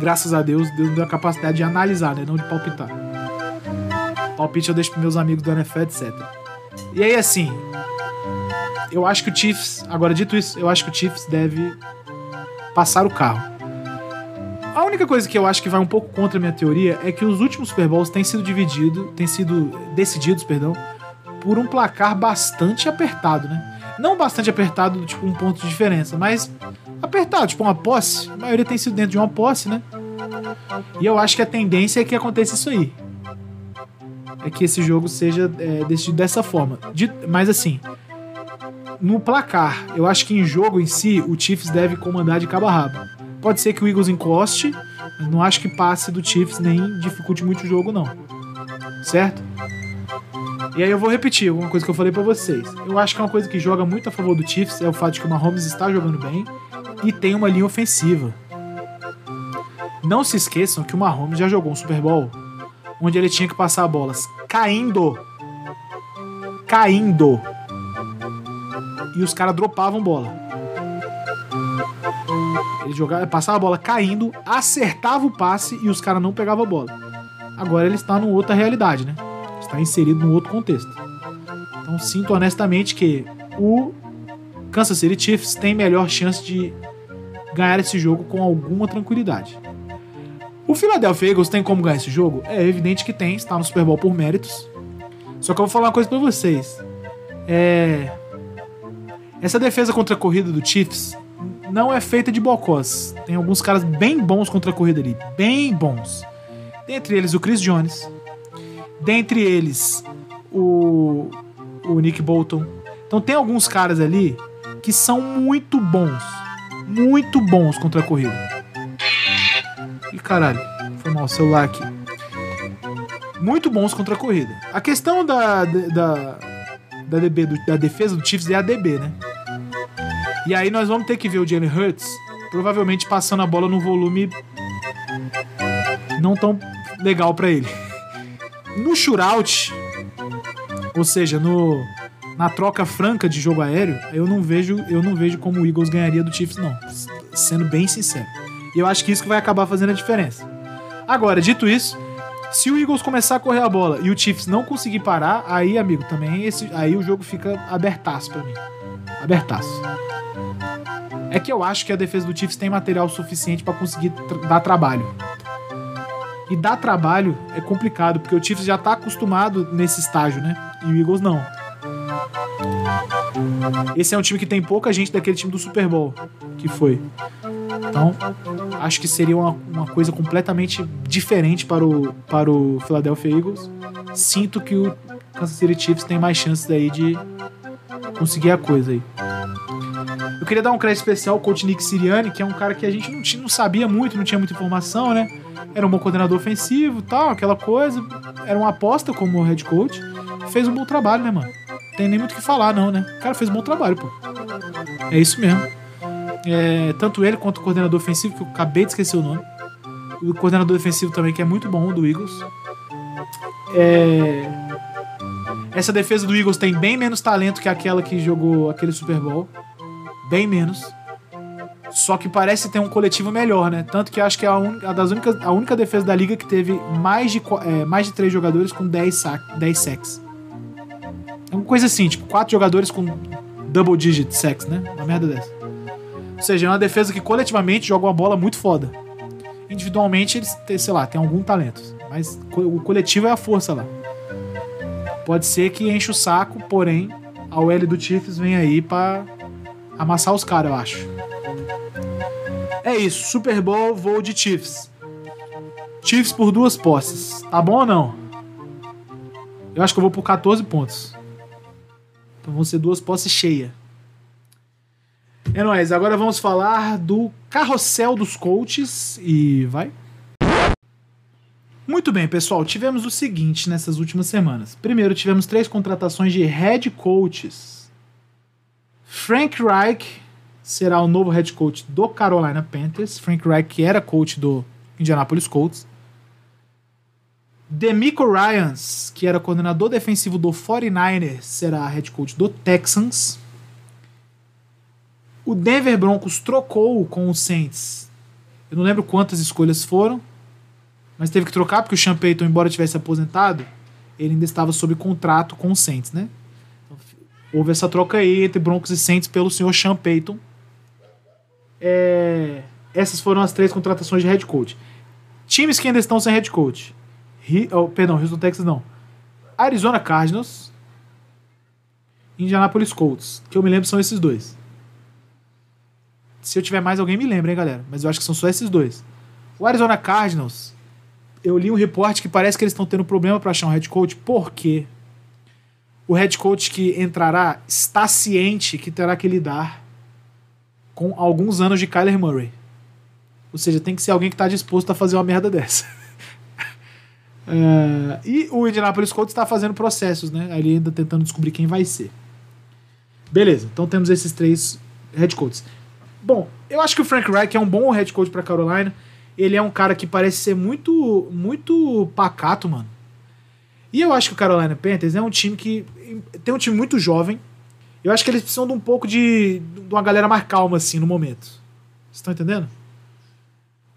Graças a Deus, Deus me deu a capacidade de analisar, né? Não de palpitar. Palpite eu deixo pros meus amigos do NFL, etc. E aí, assim, eu acho que o Chiefs, agora dito isso, eu acho que o Chiefs deve passar o carro. A única coisa que eu acho que vai um pouco contra a minha teoria é que os últimos Super Bowls têm sido divididos, têm sido decididos, perdão, por um placar bastante apertado, né? Não bastante apertado, tipo um ponto de diferença, mas apertado, tipo uma posse. A maioria tem sido dentro de uma posse, né? E eu acho que a tendência é que aconteça isso aí. É que esse jogo seja é, decidido dessa forma. De, mas assim, no placar, eu acho que em jogo em si, o Chiefs deve comandar de cabo a rabo. Pode ser que o Eagles encoste, mas não acho que passe do Chiefs nem dificulte muito o jogo, não. Certo? E aí eu vou repetir uma coisa que eu falei para vocês. Eu acho que é uma coisa que joga muito a favor do Chiefs é o fato de que o Mahomes está jogando bem e tem uma linha ofensiva. Não se esqueçam que o Mahomes já jogou um Super Bowl onde ele tinha que passar bolas caindo. Caindo. E os caras dropavam bola. Ele jogava, passava a bola caindo, acertava o passe e os caras não pegavam a bola. Agora ele está numa outra realidade, né? Está inserido num outro contexto. Então sinto honestamente que o Kansas City Chiefs tem melhor chance de ganhar esse jogo com alguma tranquilidade. O Philadelphia Eagles tem como ganhar esse jogo? É evidente que tem, está no Super Bowl por méritos. Só que eu vou falar uma coisa para vocês. É... Essa defesa contra a corrida do Chiefs não é feita de bocós. Tem alguns caras bem bons contra a corrida ali, bem bons. Dentre eles o Chris Jones, dentre eles o, o Nick Bolton. Então tem alguns caras ali que são muito bons, muito bons contra a corrida. E caralho, foi mal o celular aqui. Muito bons contra a corrida. A questão da, da, da, DB, da defesa do Chiefs é a DB, né? E aí nós vamos ter que ver o Jalen Hurts provavelmente passando a bola num volume não tão legal para ele. No shootout, ou seja, no na troca franca de jogo aéreo, eu não vejo, eu não vejo como o Eagles ganharia do Chiefs não, sendo bem sincero. E eu acho que isso que vai acabar fazendo a diferença. Agora, dito isso, se o Eagles começar a correr a bola e o Chiefs não conseguir parar, aí, amigo, também esse, aí o jogo fica abertaço para mim. Abertaço. É que eu acho que a defesa do Chiefs tem material suficiente para conseguir dar trabalho. E dar trabalho é complicado, porque o Chiefs já tá acostumado nesse estágio, né? E o Eagles não. Esse é um time que tem pouca gente daquele time do Super Bowl, que foi. Então, acho que seria uma, uma coisa completamente diferente para o, para o Philadelphia Eagles. Sinto que o Kansas City Chiefs tem mais chances aí de conseguir a coisa aí. Eu queria dar um crédito especial ao coach Nick Siriani, que é um cara que a gente não, tinha, não sabia muito, não tinha muita informação, né? Era um bom coordenador ofensivo tal, aquela coisa. Era uma aposta como head coach. Fez um bom trabalho, né, mano? Tem nem muito o que falar, não, né? O cara fez um bom trabalho, pô. É isso mesmo. É, tanto ele quanto o coordenador ofensivo, que eu acabei de esquecer o nome. O coordenador defensivo também, que é muito bom, do Eagles. É, essa defesa do Eagles tem bem menos talento que aquela que jogou aquele Super Bowl. Bem menos. Só que parece ter um coletivo melhor, né? Tanto que acho que é a, un... a das únicas, a única defesa da liga que teve mais de, é, mais de três jogadores com 10, sac... 10 sacks. É uma coisa assim, tipo, quatro jogadores com double digit sacks, né? Uma merda dessa. Ou seja, é uma defesa que coletivamente joga uma bola muito foda. Individualmente eles, sei lá, tem algum talento. Mas o coletivo é a força lá. Pode ser que enche o saco, porém, a OL do Chiefs vem aí para amassar os caras, eu acho. É isso, Super Bowl, voo de Chiefs. Chiefs por duas posses. Tá bom ou não? Eu acho que eu vou por 14 pontos. Então vão ser duas posses cheias. É nóis, agora vamos falar do carrossel dos coaches e vai. Muito bem, pessoal. Tivemos o seguinte nessas últimas semanas. Primeiro, tivemos três contratações de head coaches. Frank Reich será o novo head coach do Carolina Panthers. Frank Reich, que era coach do Indianapolis Colts. Demico Ryans, que era coordenador defensivo do 49ers, será head coach do Texans. O Denver Broncos trocou com o Saints. Eu não lembro quantas escolhas foram, mas teve que trocar porque o Sean Payton, embora tivesse aposentado, ele ainda estava sob contrato com o Saints, né? Houve essa troca aí entre Broncos e Saints pelo senhor Sean Payton. É... Essas foram as três contratações de head coach. Times que ainda estão sem head coach. He... Oh, perdão, Houston Texas não. Arizona Cardinals. Indianapolis Colts. Que eu me lembro são esses dois. Se eu tiver mais, alguém me lembra, hein, galera? Mas eu acho que são só esses dois. O Arizona Cardinals eu li um reporte que parece que eles estão tendo problema para achar um head coach, porque o head coach que entrará está ciente que terá que lidar com alguns anos de Kyler Murray. Ou seja, tem que ser alguém que está disposto a fazer uma merda dessa. uh, e o Indianapolis Colts está fazendo processos, né? Ali ainda tentando descobrir quem vai ser. Beleza, então temos esses três head coaches. Bom, eu acho que o Frank Reich é um bom head coach para Carolina ele é um cara que parece ser muito, muito pacato, mano. E eu acho que o Carolina Panthers é um time que tem um time muito jovem. Eu acho que eles precisam de um pouco de, de uma galera mais calma, assim, no momento. Vocês estão entendendo?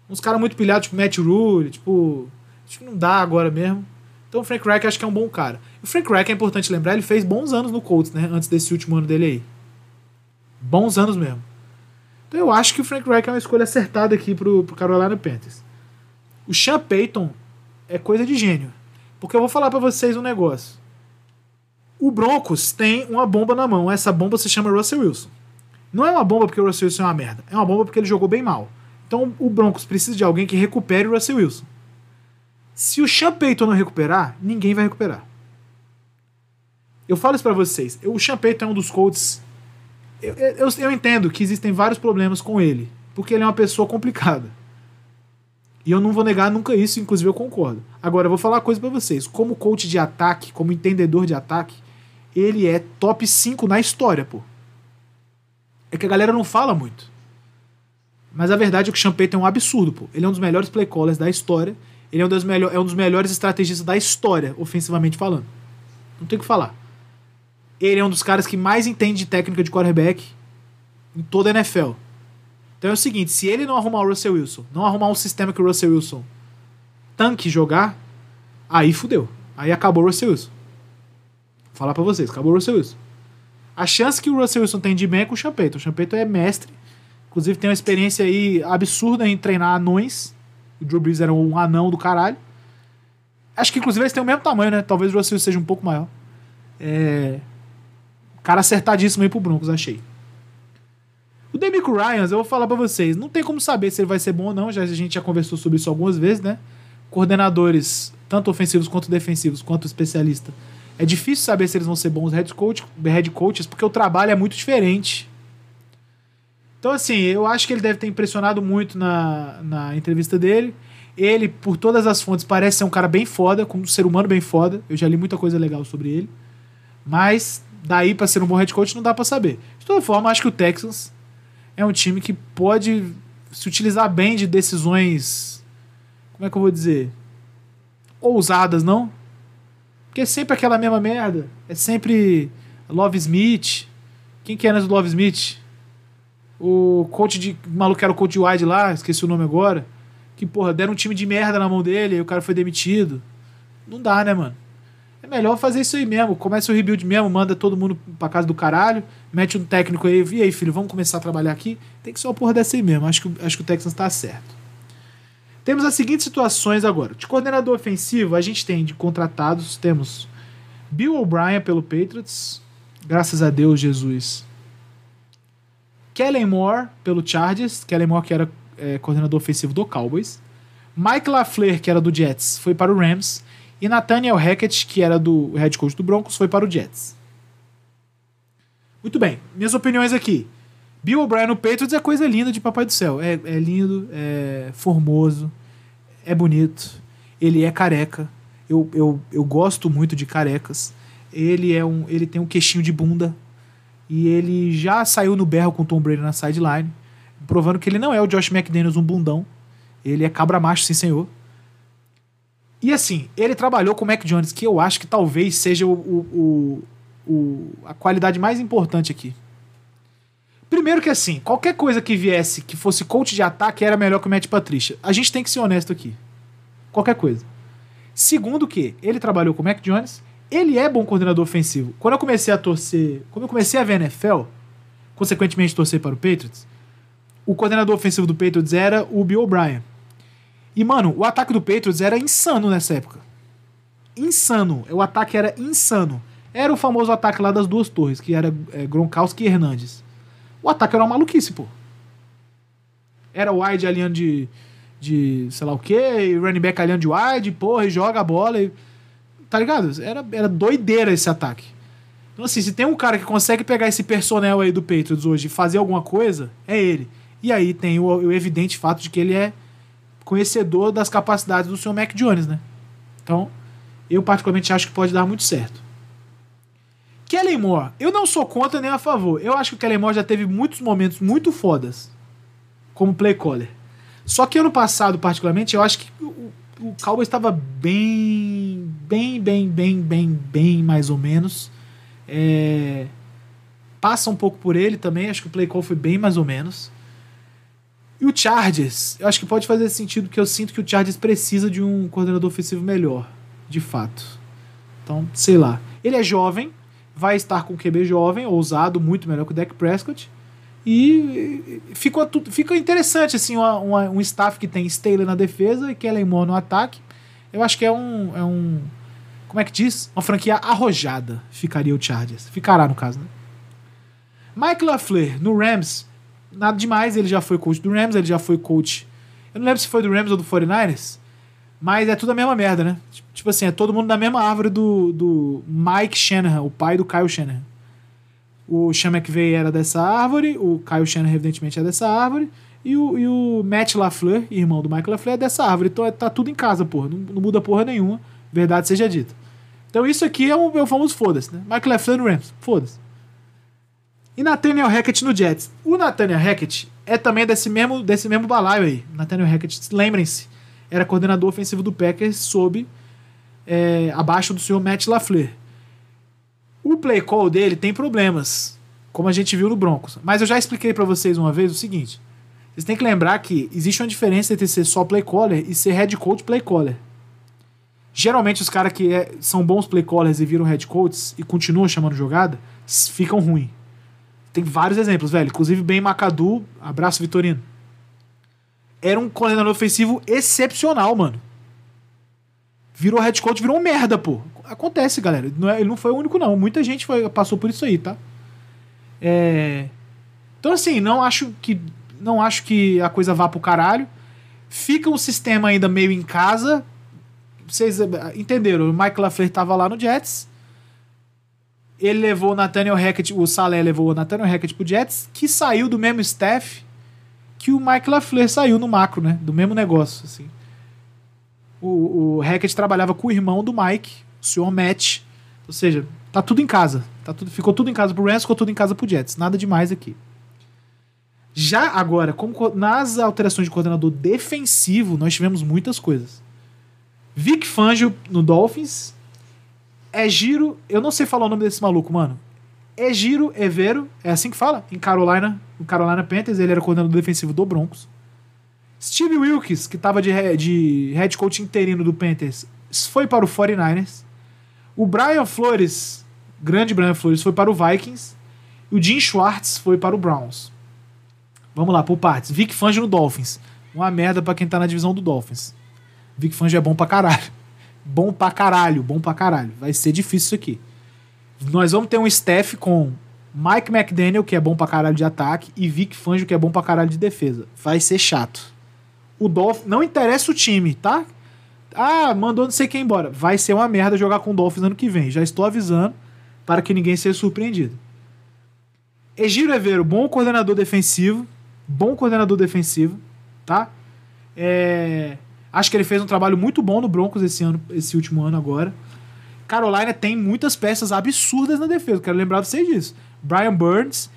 Uns caras muito pilhados, tipo Matt Rule, tipo. Acho que não dá agora mesmo. Então o Frank Reich acho que é um bom cara. O Frank Reich é importante lembrar, ele fez bons anos no Colts, né? Antes desse último ano dele aí. Bons anos mesmo. Então eu acho que o Frank Reich é uma escolha acertada aqui pro, pro Carolina Panthers. O Sean Payton é coisa de gênio. Porque eu vou falar para vocês um negócio. O Broncos tem uma bomba na mão. Essa bomba se chama Russell Wilson. Não é uma bomba porque o Russell Wilson é uma merda. É uma bomba porque ele jogou bem mal. Então o Broncos precisa de alguém que recupere o Russell Wilson. Se o Sean Payton não recuperar, ninguém vai recuperar. Eu falo isso para vocês. O Sean Payton é um dos Colts eu, eu, eu entendo que existem vários problemas com ele, porque ele é uma pessoa complicada. E eu não vou negar nunca isso, inclusive eu concordo. Agora, eu vou falar uma coisa para vocês. Como coach de ataque, como entendedor de ataque, ele é top 5 na história, pô. É que a galera não fala muito. Mas a verdade é que o Champagne é um absurdo, pô. Ele é um dos melhores play callers da história. Ele é um dos, melhor, é um dos melhores estrategistas da história, ofensivamente falando. Não tem o que falar. Ele é um dos caras que mais entende de técnica de quarterback em toda a NFL. Então é o seguinte, se ele não arrumar o Russell Wilson, não arrumar um sistema que o Russell Wilson tanque jogar, aí fudeu. Aí acabou o Russell Wilson. Falar pra vocês, acabou o Russell Wilson. A chance que o Russell Wilson tem de bem é com o Champeito. O Champeito é mestre. Inclusive tem uma experiência aí absurda em treinar anões. O Drew Brees era um anão do caralho. Acho que inclusive eles têm o mesmo tamanho, né? Talvez o Russell seja um pouco maior. É... Cara acertadíssimo aí pro Broncos, achei. O Demico Ryans, eu vou falar pra vocês, não tem como saber se ele vai ser bom ou não, já, a gente já conversou sobre isso algumas vezes, né? Coordenadores, tanto ofensivos quanto defensivos, quanto especialista. É difícil saber se eles vão ser bons head, coach, head coaches, porque o trabalho é muito diferente. Então, assim, eu acho que ele deve ter impressionado muito na, na entrevista dele. Ele, por todas as fontes, parece ser um cara bem foda, como um ser humano bem foda. Eu já li muita coisa legal sobre ele. Mas daí para ser um bom head coach não dá para saber. De toda forma, acho que o Texans é um time que pode se utilizar bem de decisões. Como é que eu vou dizer? Ousadas, não? Porque é sempre aquela mesma merda. É sempre Love Smith. Quem que é Love Smith? O coach de. O maluco era o coach wide lá, esqueci o nome agora. Que, porra, deram um time de merda na mão dele e o cara foi demitido. Não dá, né, mano? É melhor fazer isso aí mesmo. Começa o rebuild mesmo, manda todo mundo pra casa do caralho, mete um técnico aí, e aí, filho, vamos começar a trabalhar aqui. Tem que ser uma porra dessa aí mesmo. Acho que, acho que o Texans tá certo. Temos as seguintes situações agora. De coordenador ofensivo, a gente tem de contratados, temos Bill O'Brien pelo Patriots. Graças a Deus, Jesus. Kellen Moore pelo Chargers. Kellen Moore que era é, coordenador ofensivo do Cowboys. Mike LaFleur, que era do Jets, foi para o Rams. E Nathaniel Hackett, que era do head coach do Broncos, foi para o Jets. Muito bem, minhas opiniões aqui. Bill O'Brien no Patriots é coisa linda de papai do céu. É, é lindo, é formoso, é bonito. Ele é careca. Eu, eu, eu gosto muito de carecas. Ele é um, ele tem um queixinho de bunda e ele já saiu no berro com o Tom Brady na sideline, provando que ele não é o Josh McDaniels um bundão. Ele é cabra macho, sim senhor. E assim, ele trabalhou com o Mac Jones, que eu acho que talvez seja o, o, o, o, a qualidade mais importante aqui. Primeiro que assim, qualquer coisa que viesse que fosse coach de ataque era melhor que o Matt Patricia. A gente tem que ser honesto aqui. Qualquer coisa. Segundo que ele trabalhou com o Mac Jones, ele é bom coordenador ofensivo. Quando eu comecei a torcer, quando eu comecei a ver a NFL, consequentemente torcer para o Patriots, o coordenador ofensivo do Patriots era o Bill O'Brien. E, mano, o ataque do Patriots era insano nessa época. Insano. O ataque era insano. Era o famoso ataque lá das duas torres, que era é, Gronkowski e Hernandes. O ataque era uma maluquice, pô. Era o wide alinhando de, de sei lá o quê, running back alinhando de wide, porra, e joga a bola. E, tá ligado? Era, era doideira esse ataque. Então, assim, se tem um cara que consegue pegar esse personnel aí do Patriots hoje e fazer alguma coisa, é ele. E aí tem o, o evidente fato de que ele é conhecedor das capacidades do Sr. Mac Jones, né? Então, eu particularmente acho que pode dar muito certo. Kellen Moore, eu não sou contra nem a favor. Eu acho que o Kellen Moore já teve muitos momentos muito fodas como play caller. Só que ano passado, particularmente, eu acho que o, o Cowboys estava bem, bem, bem, bem, bem, bem, mais ou menos. É, passa um pouco por ele também, acho que o play call foi bem mais ou menos. E o Chargers, eu acho que pode fazer sentido, porque eu sinto que o Chargers precisa de um coordenador ofensivo melhor, de fato. Então, sei lá. Ele é jovem, vai estar com o QB jovem, ousado, muito melhor que o Dak Prescott. E fica, fica interessante, assim, uma, uma, um staff que tem Staley na defesa e Kellen Moore no ataque. Eu acho que é um, é um. Como é que diz? Uma franquia arrojada ficaria o Chargers. Ficará, no caso, né? Mike LaFleur, no Rams, nada demais, ele já foi coach do Rams, ele já foi coach. Eu não lembro se foi do Rams ou do 49ers, mas é tudo a mesma merda, né? Tipo assim, é todo mundo da mesma árvore do, do Mike Shanahan, o pai do Kyle Shanahan. O Sean McVay era dessa árvore, o Kyle Shanahan, evidentemente, é dessa árvore, e o, e o Matt LaFleur, irmão do Mike LaFleur, é dessa árvore. Então é, tá tudo em casa, porra. Não, não muda porra nenhuma, verdade seja dita. Então isso aqui é o, é o famoso foda-se, né? Mike LaFleur no Rams, foda-se e Nathaniel Hackett no Jets. O Nathaniel Hackett é também desse mesmo, desse mesmo balaio aí. Nathaniel Hackett, lembrem-se, era coordenador ofensivo do Packers sob é, abaixo do senhor Matt LaFleur. O play call dele tem problemas, como a gente viu no Broncos. Mas eu já expliquei para vocês uma vez o seguinte: vocês têm que lembrar que existe uma diferença entre ser só play caller e ser head coach play caller. Geralmente os caras que é, são bons play callers e viram head coaches e continuam chamando jogada, ficam ruins. Tem vários exemplos, velho. Inclusive, Ben McAdoo, abraço Vitorino. Era um coordenador ofensivo excepcional, mano. Virou head coach, virou um merda, pô. Acontece, galera. Não é, ele não foi o único, não. Muita gente foi, passou por isso aí, tá? É... Então, assim, não acho que não acho que a coisa vá pro caralho. Fica um sistema ainda meio em casa. Vocês eh, entenderam? O Mike LaFleur tava lá no Jets. Ele levou o Nathaniel Hackett, o Salé levou o Nathaniel Hackett pro Jets, que saiu do mesmo staff que o Mike LaFleur saiu no macro, né? Do mesmo negócio, assim. O, o Hackett trabalhava com o irmão do Mike, o senhor Matt. Ou seja, tá tudo em casa. Tá tudo, ficou tudo em casa pro Rams, ficou tudo em casa pro Jets. Nada demais aqui. Já agora, como nas alterações de coordenador defensivo, nós tivemos muitas coisas. Vic Fangio no Dolphins. É giro. Eu não sei falar o nome desse maluco, mano. É giro Evero. É assim que fala? Em Carolina. No Carolina Panthers. Ele era coordenador defensivo do Broncos. Steve Wilkes, que estava de, de head coach interino do Panthers, foi para o 49ers. O Brian Flores, grande Brian Flores, foi para o Vikings. E o Jim Schwartz foi para o Browns. Vamos lá, por partes. Vic Fangio no Dolphins. Uma merda para quem tá na divisão do Dolphins. Vic Fangio é bom pra caralho. Bom pra caralho, bom pra caralho. Vai ser difícil isso aqui. Nós vamos ter um staff com Mike McDaniel, que é bom pra caralho de ataque, e Vic Fangio, que é bom pra caralho de defesa. Vai ser chato. O Dolphins. Não interessa o time, tá? Ah, mandou não sei quem embora. Vai ser uma merda jogar com o Dolphins ano que vem. Já estou avisando para que ninguém seja surpreendido. Egiro Evero, bom coordenador defensivo bom coordenador defensivo, tá? É, acho que ele fez um trabalho muito bom no Broncos esse ano, esse último ano agora. Carolina tem muitas peças absurdas na defesa, quero lembrar vocês disso. Brian Burns,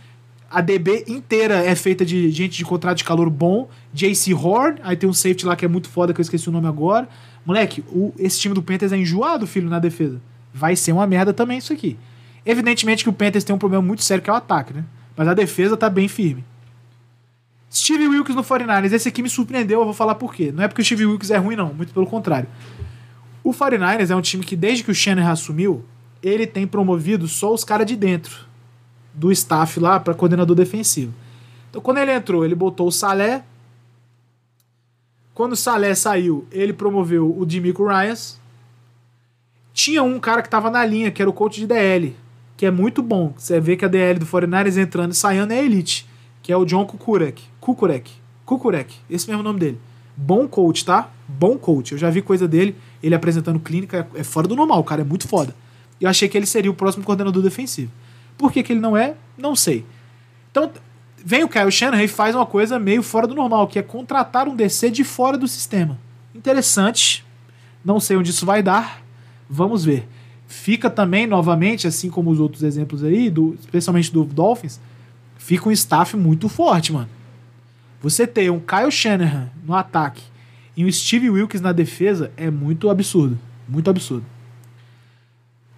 a DB inteira é feita de gente de contrato de calor bom. JC Horn, aí tem um safety lá que é muito foda, que eu esqueci o nome agora. Moleque, o, esse time do Panthers é enjoado, filho, na defesa. Vai ser uma merda também isso aqui. Evidentemente que o Panthers tem um problema muito sério que é o ataque, né? Mas a defesa tá bem firme. Steve Wilkes no 49ers, esse aqui me surpreendeu, eu vou falar por quê. Não é porque o Steve Wilkes é ruim, não, muito pelo contrário. O 49ers é um time que, desde que o Shanahan assumiu, ele tem promovido só os caras de dentro do staff lá para coordenador defensivo. Então, quando ele entrou, ele botou o Salé. Quando o Salé saiu, ele promoveu o Dimico Ryans. Tinha um cara que estava na linha, que era o coach de DL, que é muito bom. Você vê que a DL do 49ers entrando e saindo é elite que é o John Kukurek. Kukurek. Kukurek. Esse mesmo nome dele. Bom coach, tá? Bom coach. Eu já vi coisa dele, ele apresentando clínica, é, é fora do normal, o cara é muito foda. Eu achei que ele seria o próximo coordenador defensivo. Por que, que ele não é? Não sei. Então, vem o Kyle Shanahan e faz uma coisa meio fora do normal, que é contratar um DC de fora do sistema. Interessante. Não sei onde isso vai dar. Vamos ver. Fica também, novamente, assim como os outros exemplos aí, do, especialmente do Dolphins, fica um staff muito forte, mano. Você ter um Kyle Shanahan no ataque e um Steve Wilkes na defesa é muito absurdo. Muito absurdo.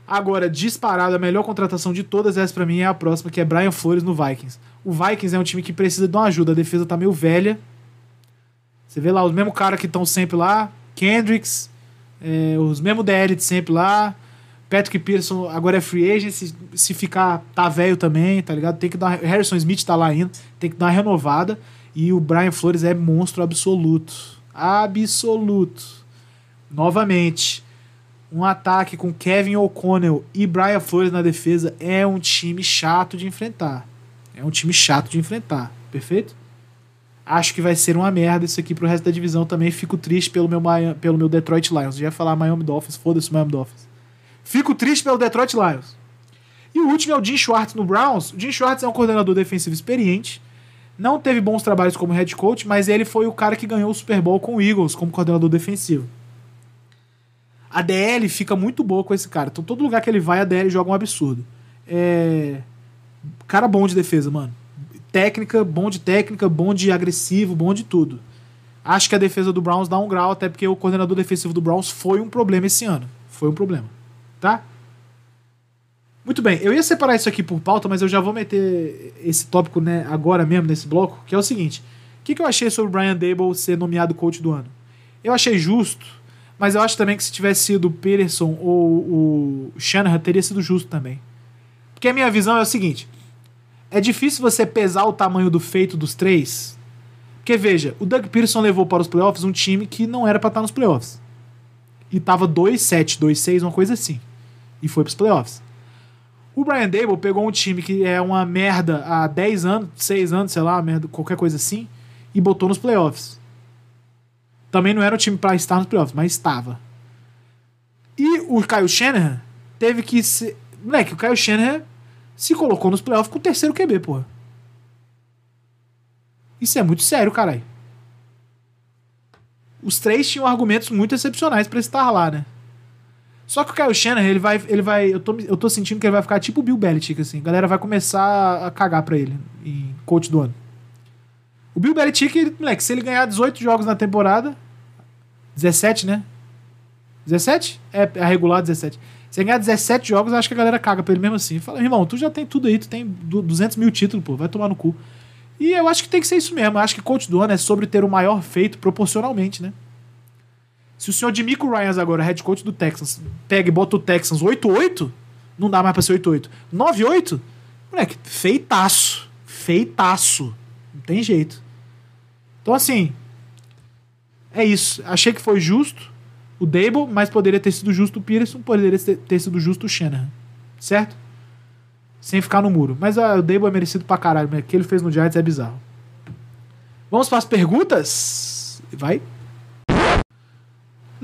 Agora, disparado, a melhor contratação de todas essas para mim é a próxima, que é Brian Flores no Vikings. O Vikings é um time que precisa de uma ajuda. A defesa tá meio velha. Você vê lá os mesmos caras que estão sempre lá. Kendricks, é, os mesmos DL de sempre lá. Patrick Pearson agora é free agent, se, se ficar, tá velho também, tá ligado? Tem que dar. Harrison Smith tá lá ainda, tem que dar uma renovada. E o Brian Flores é monstro absoluto. Absoluto. Novamente, um ataque com Kevin O'Connell e Brian Flores na defesa é um time chato de enfrentar. É um time chato de enfrentar, perfeito? Acho que vai ser uma merda isso aqui pro resto da divisão também. Fico triste pelo meu, pelo meu Detroit Lions. Já ia falar Miami Dolphins, foda-se Miami Dolphins. Fico triste pelo Detroit Lions. E o último é o Jim Schwartz no Browns. O Jim Schwartz é um coordenador defensivo experiente. Não teve bons trabalhos como head coach, mas ele foi o cara que ganhou o Super Bowl com o Eagles como coordenador defensivo. A DL fica muito boa com esse cara. Então, todo lugar que ele vai, a DL joga um absurdo. É. Cara bom de defesa, mano. Técnica, bom de técnica, bom de agressivo, bom de tudo. Acho que a defesa do Browns dá um grau, até porque o coordenador defensivo do Browns foi um problema esse ano. Foi um problema tá? Muito bem, eu ia separar isso aqui por pauta, mas eu já vou meter esse tópico né, agora mesmo nesse bloco, que é o seguinte: o que, que eu achei sobre o Brian Dable ser nomeado coach do ano? Eu achei justo, mas eu acho também que se tivesse sido o Peterson ou o Shanahan, teria sido justo também. Porque a minha visão é o seguinte: é difícil você pesar o tamanho do feito dos três. Porque veja, o Doug Peterson levou para os playoffs um time que não era para estar nos playoffs. E tava 2-7, 2-6, uma coisa assim e foi para os playoffs. O Brian Dable pegou um time que é uma merda há 10 anos, 6 anos, sei lá, merda, qualquer coisa assim, e botou nos playoffs. Também não era um time para estar nos playoffs, mas estava. E o Kyle Shanahan teve que se. Moleque, o Kyle Shanahan se colocou nos playoffs com o terceiro QB, porra. Isso é muito sério, caralho. Os três tinham argumentos muito excepcionais para estar lá, né? Só que o Kyle Shanahan, ele vai. Ele vai eu, tô, eu tô sentindo que ele vai ficar tipo o Bill Belichick, assim. A galera vai começar a cagar pra ele em coach do ano. O Bill Belichick, ele, moleque, se ele ganhar 18 jogos na temporada. 17, né? 17? É, a regular 17. Se ele ganhar 17 jogos, acho que a galera caga pra ele mesmo assim. Fala, irmão, tu já tem tudo aí, tu tem 200 mil títulos, pô, vai tomar no cu. E eu acho que tem que ser isso mesmo. Eu acho que coach do ano é sobre ter o maior feito proporcionalmente, né? Se o senhor Demico Ryans agora, head coach do Texans, pega e bota o Texans 8-8, não dá mais pra ser 8-8. 9-8? Moleque, feitaço. Feitaço. Não tem jeito. Então, assim, é isso. Achei que foi justo o Dable, mas poderia ter sido justo o Peterson, poderia ter sido justo o Shanahan. Certo? Sem ficar no muro. Mas ah, o Dable é merecido pra caralho. O que ele fez no Giants é bizarro. Vamos para as perguntas? Vai.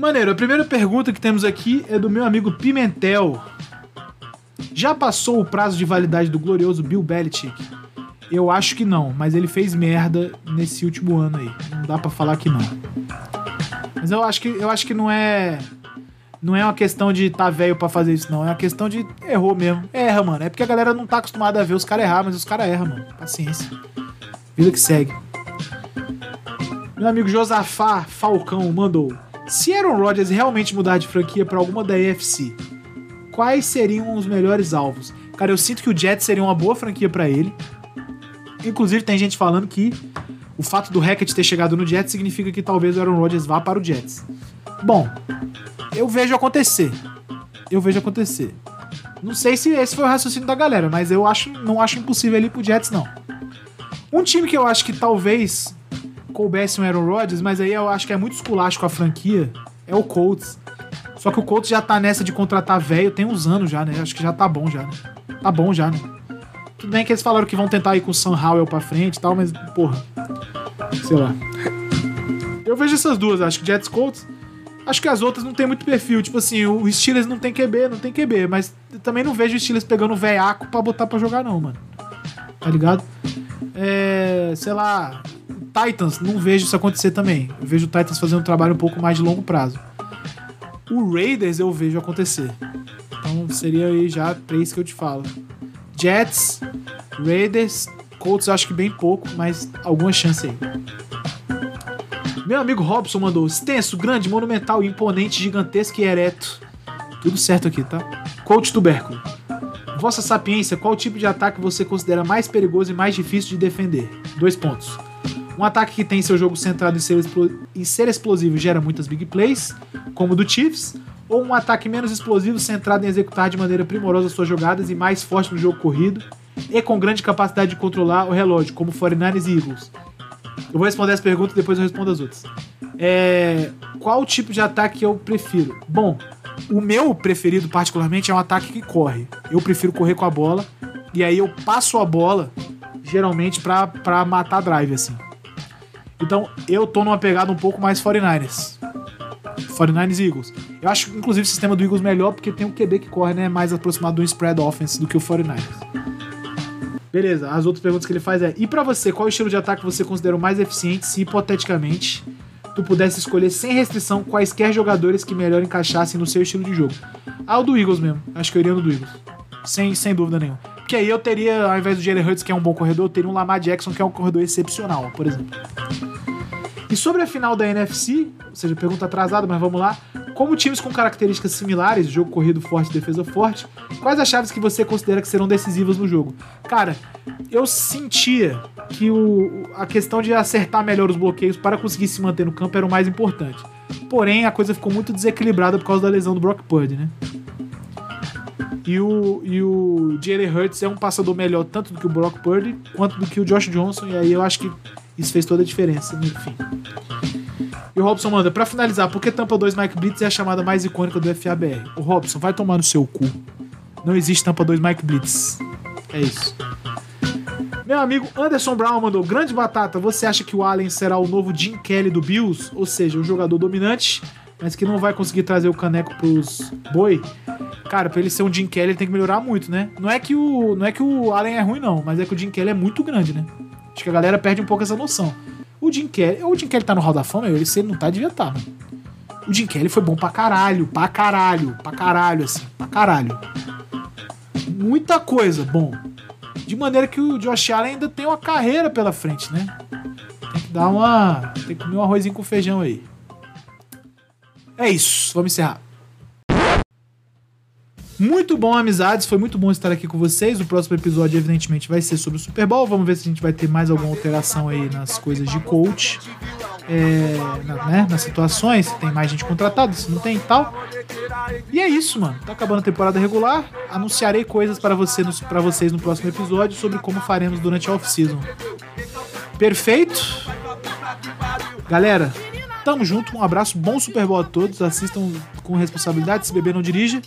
Maneiro, a primeira pergunta que temos aqui é do meu amigo Pimentel. Já passou o prazo de validade do glorioso Bill Belichick? Eu acho que não, mas ele fez merda nesse último ano aí. Não dá para falar que não. Mas eu acho que eu acho que não é não é uma questão de tá velho para fazer isso não, é uma questão de errou mesmo. Erra, mano. É porque a galera não tá acostumada a ver os caras errar, mas os caras erram, mano. Paciência. Vida que segue. Meu amigo Josafá Falcão mandou se Aaron Rodgers realmente mudar de franquia para alguma da AFC, quais seriam os melhores alvos? Cara, eu sinto que o Jets seria uma boa franquia para ele. Inclusive, tem gente falando que o fato do Hackett ter chegado no Jets significa que talvez o Aaron Rodgers vá para o Jets. Bom, eu vejo acontecer. Eu vejo acontecer. Não sei se esse foi o raciocínio da galera, mas eu acho, não acho impossível ele ir pro Jets, não. Um time que eu acho que talvez coubesse um Aaron Rodgers, mas aí eu acho que é muito esculacho com a franquia, é o Colts. Só que o Colts já tá nessa de contratar velho tem uns anos já, né? Acho que já tá bom já, né? Tá bom já, né? Tudo bem que eles falaram que vão tentar ir com o Sam Howell pra frente e tal, mas, porra. Sei lá. Eu vejo essas duas, acho que Jets Colts. Acho que as outras não tem muito perfil. Tipo assim, o Steelers não tem QB, não tem QB. Mas também não vejo o Steelers pegando veiaco pra botar pra jogar, não, mano. Tá ligado? É. Sei lá. Titans, não vejo isso acontecer também. Eu vejo o Titans fazendo um trabalho um pouco mais de longo prazo. O Raiders eu vejo acontecer. Então seria aí já três que eu te falo. Jets, Raiders, Colts acho que bem pouco, mas alguma chance aí. Meu amigo Robson mandou extenso, grande, monumental, imponente, gigantesco e ereto. Tudo certo aqui, tá? Coach Tubérculo. Vossa sapiência, qual tipo de ataque você considera mais perigoso e mais difícil de defender? Dois pontos. Um ataque que tem seu jogo centrado em ser, em ser explosivo gera muitas big plays, como o do Chiefs, ou um ataque menos explosivo centrado em executar de maneira primorosa suas jogadas e mais forte no jogo corrido, e com grande capacidade de controlar o relógio, como 49ers e Eagles. Eu vou responder as perguntas e depois eu respondo as outras. É, qual tipo de ataque eu prefiro? Bom, o meu preferido particularmente é um ataque que corre. Eu prefiro correr com a bola e aí eu passo a bola geralmente para matar drive assim. Então eu tô numa pegada um pouco mais 49ers. 49ers e Eagles. Eu acho, inclusive, o sistema do Eagles melhor porque tem o QB que corre, né? Mais aproximado do spread offense do que o 49ers. Beleza, as outras perguntas que ele faz é: e para você, qual estilo de ataque você considera o mais eficiente se hipoteticamente tu pudesse escolher sem restrição quaisquer jogadores que melhor encaixassem no seu estilo de jogo? Ah, o do Eagles mesmo. Acho que eu iria no do Eagles. Sem, sem dúvida nenhuma. Porque aí eu teria, ao invés do Jalen Hurts, que é um bom corredor, eu teria um Lamar Jackson, que é um corredor excepcional, por exemplo. E sobre a final da NFC, ou seja, pergunta atrasada, mas vamos lá. Como times com características similares, jogo corrido forte, defesa forte, quais as chaves que você considera que serão decisivas no jogo? Cara, eu sentia que o, a questão de acertar melhor os bloqueios para conseguir se manter no campo era o mais importante. Porém, a coisa ficou muito desequilibrada por causa da lesão do Brock Purdy, né? E o, e o Jalen Hurts é um passador melhor tanto do que o Brock Purdy quanto do que o Josh Johnson, e aí eu acho que isso fez toda a diferença, enfim. E o Robson manda, pra finalizar, por que Tampa 2 Mike Blitz é a chamada mais icônica do FABR? O Robson, vai tomar no seu cu. Não existe tampa 2 Mike Blitz. É isso. Meu amigo Anderson Brown mandou: Grande batata, você acha que o Allen será o novo Jim Kelly do Bills? Ou seja, um jogador dominante, mas que não vai conseguir trazer o caneco pros boi? Cara, pra ele ser um Jim Kelly, ele tem que melhorar muito, né? Não é que o, não é que o Allen é ruim, não, mas é que o Jim Kelly é muito grande, né? Acho que a galera perde um pouco essa noção. O Jim Kelly, o Jim Kelly tá no Hall da Fama, ele, se ele não tá, devia estar, tá, O Jim Kelly foi bom pra caralho, pra caralho, pra caralho, assim, pra caralho. Muita coisa, bom. De maneira que o Josh Allen ainda tem uma carreira pela frente, né? Tem que dar uma. Tem que comer um arrozinho com feijão aí. É isso, vamos encerrar. Muito bom, amizades. Foi muito bom estar aqui com vocês. O próximo episódio, evidentemente, vai ser sobre o Super Bowl. Vamos ver se a gente vai ter mais alguma alteração aí nas coisas de coach. É, na, né, nas situações, se tem mais gente contratada, se não tem e tal. E é isso, mano. Tá acabando a temporada regular. Anunciarei coisas para você, vocês no próximo episódio sobre como faremos durante a off-season. Perfeito? Galera, tamo junto. Um abraço, bom Super Bowl a todos. Assistam com responsabilidade. Se beber, não dirija.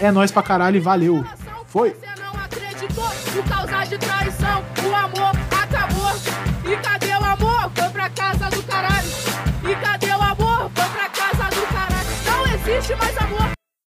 É nóis pra caralho e valeu. Foi. Por de traição, o amor acabou. E cadê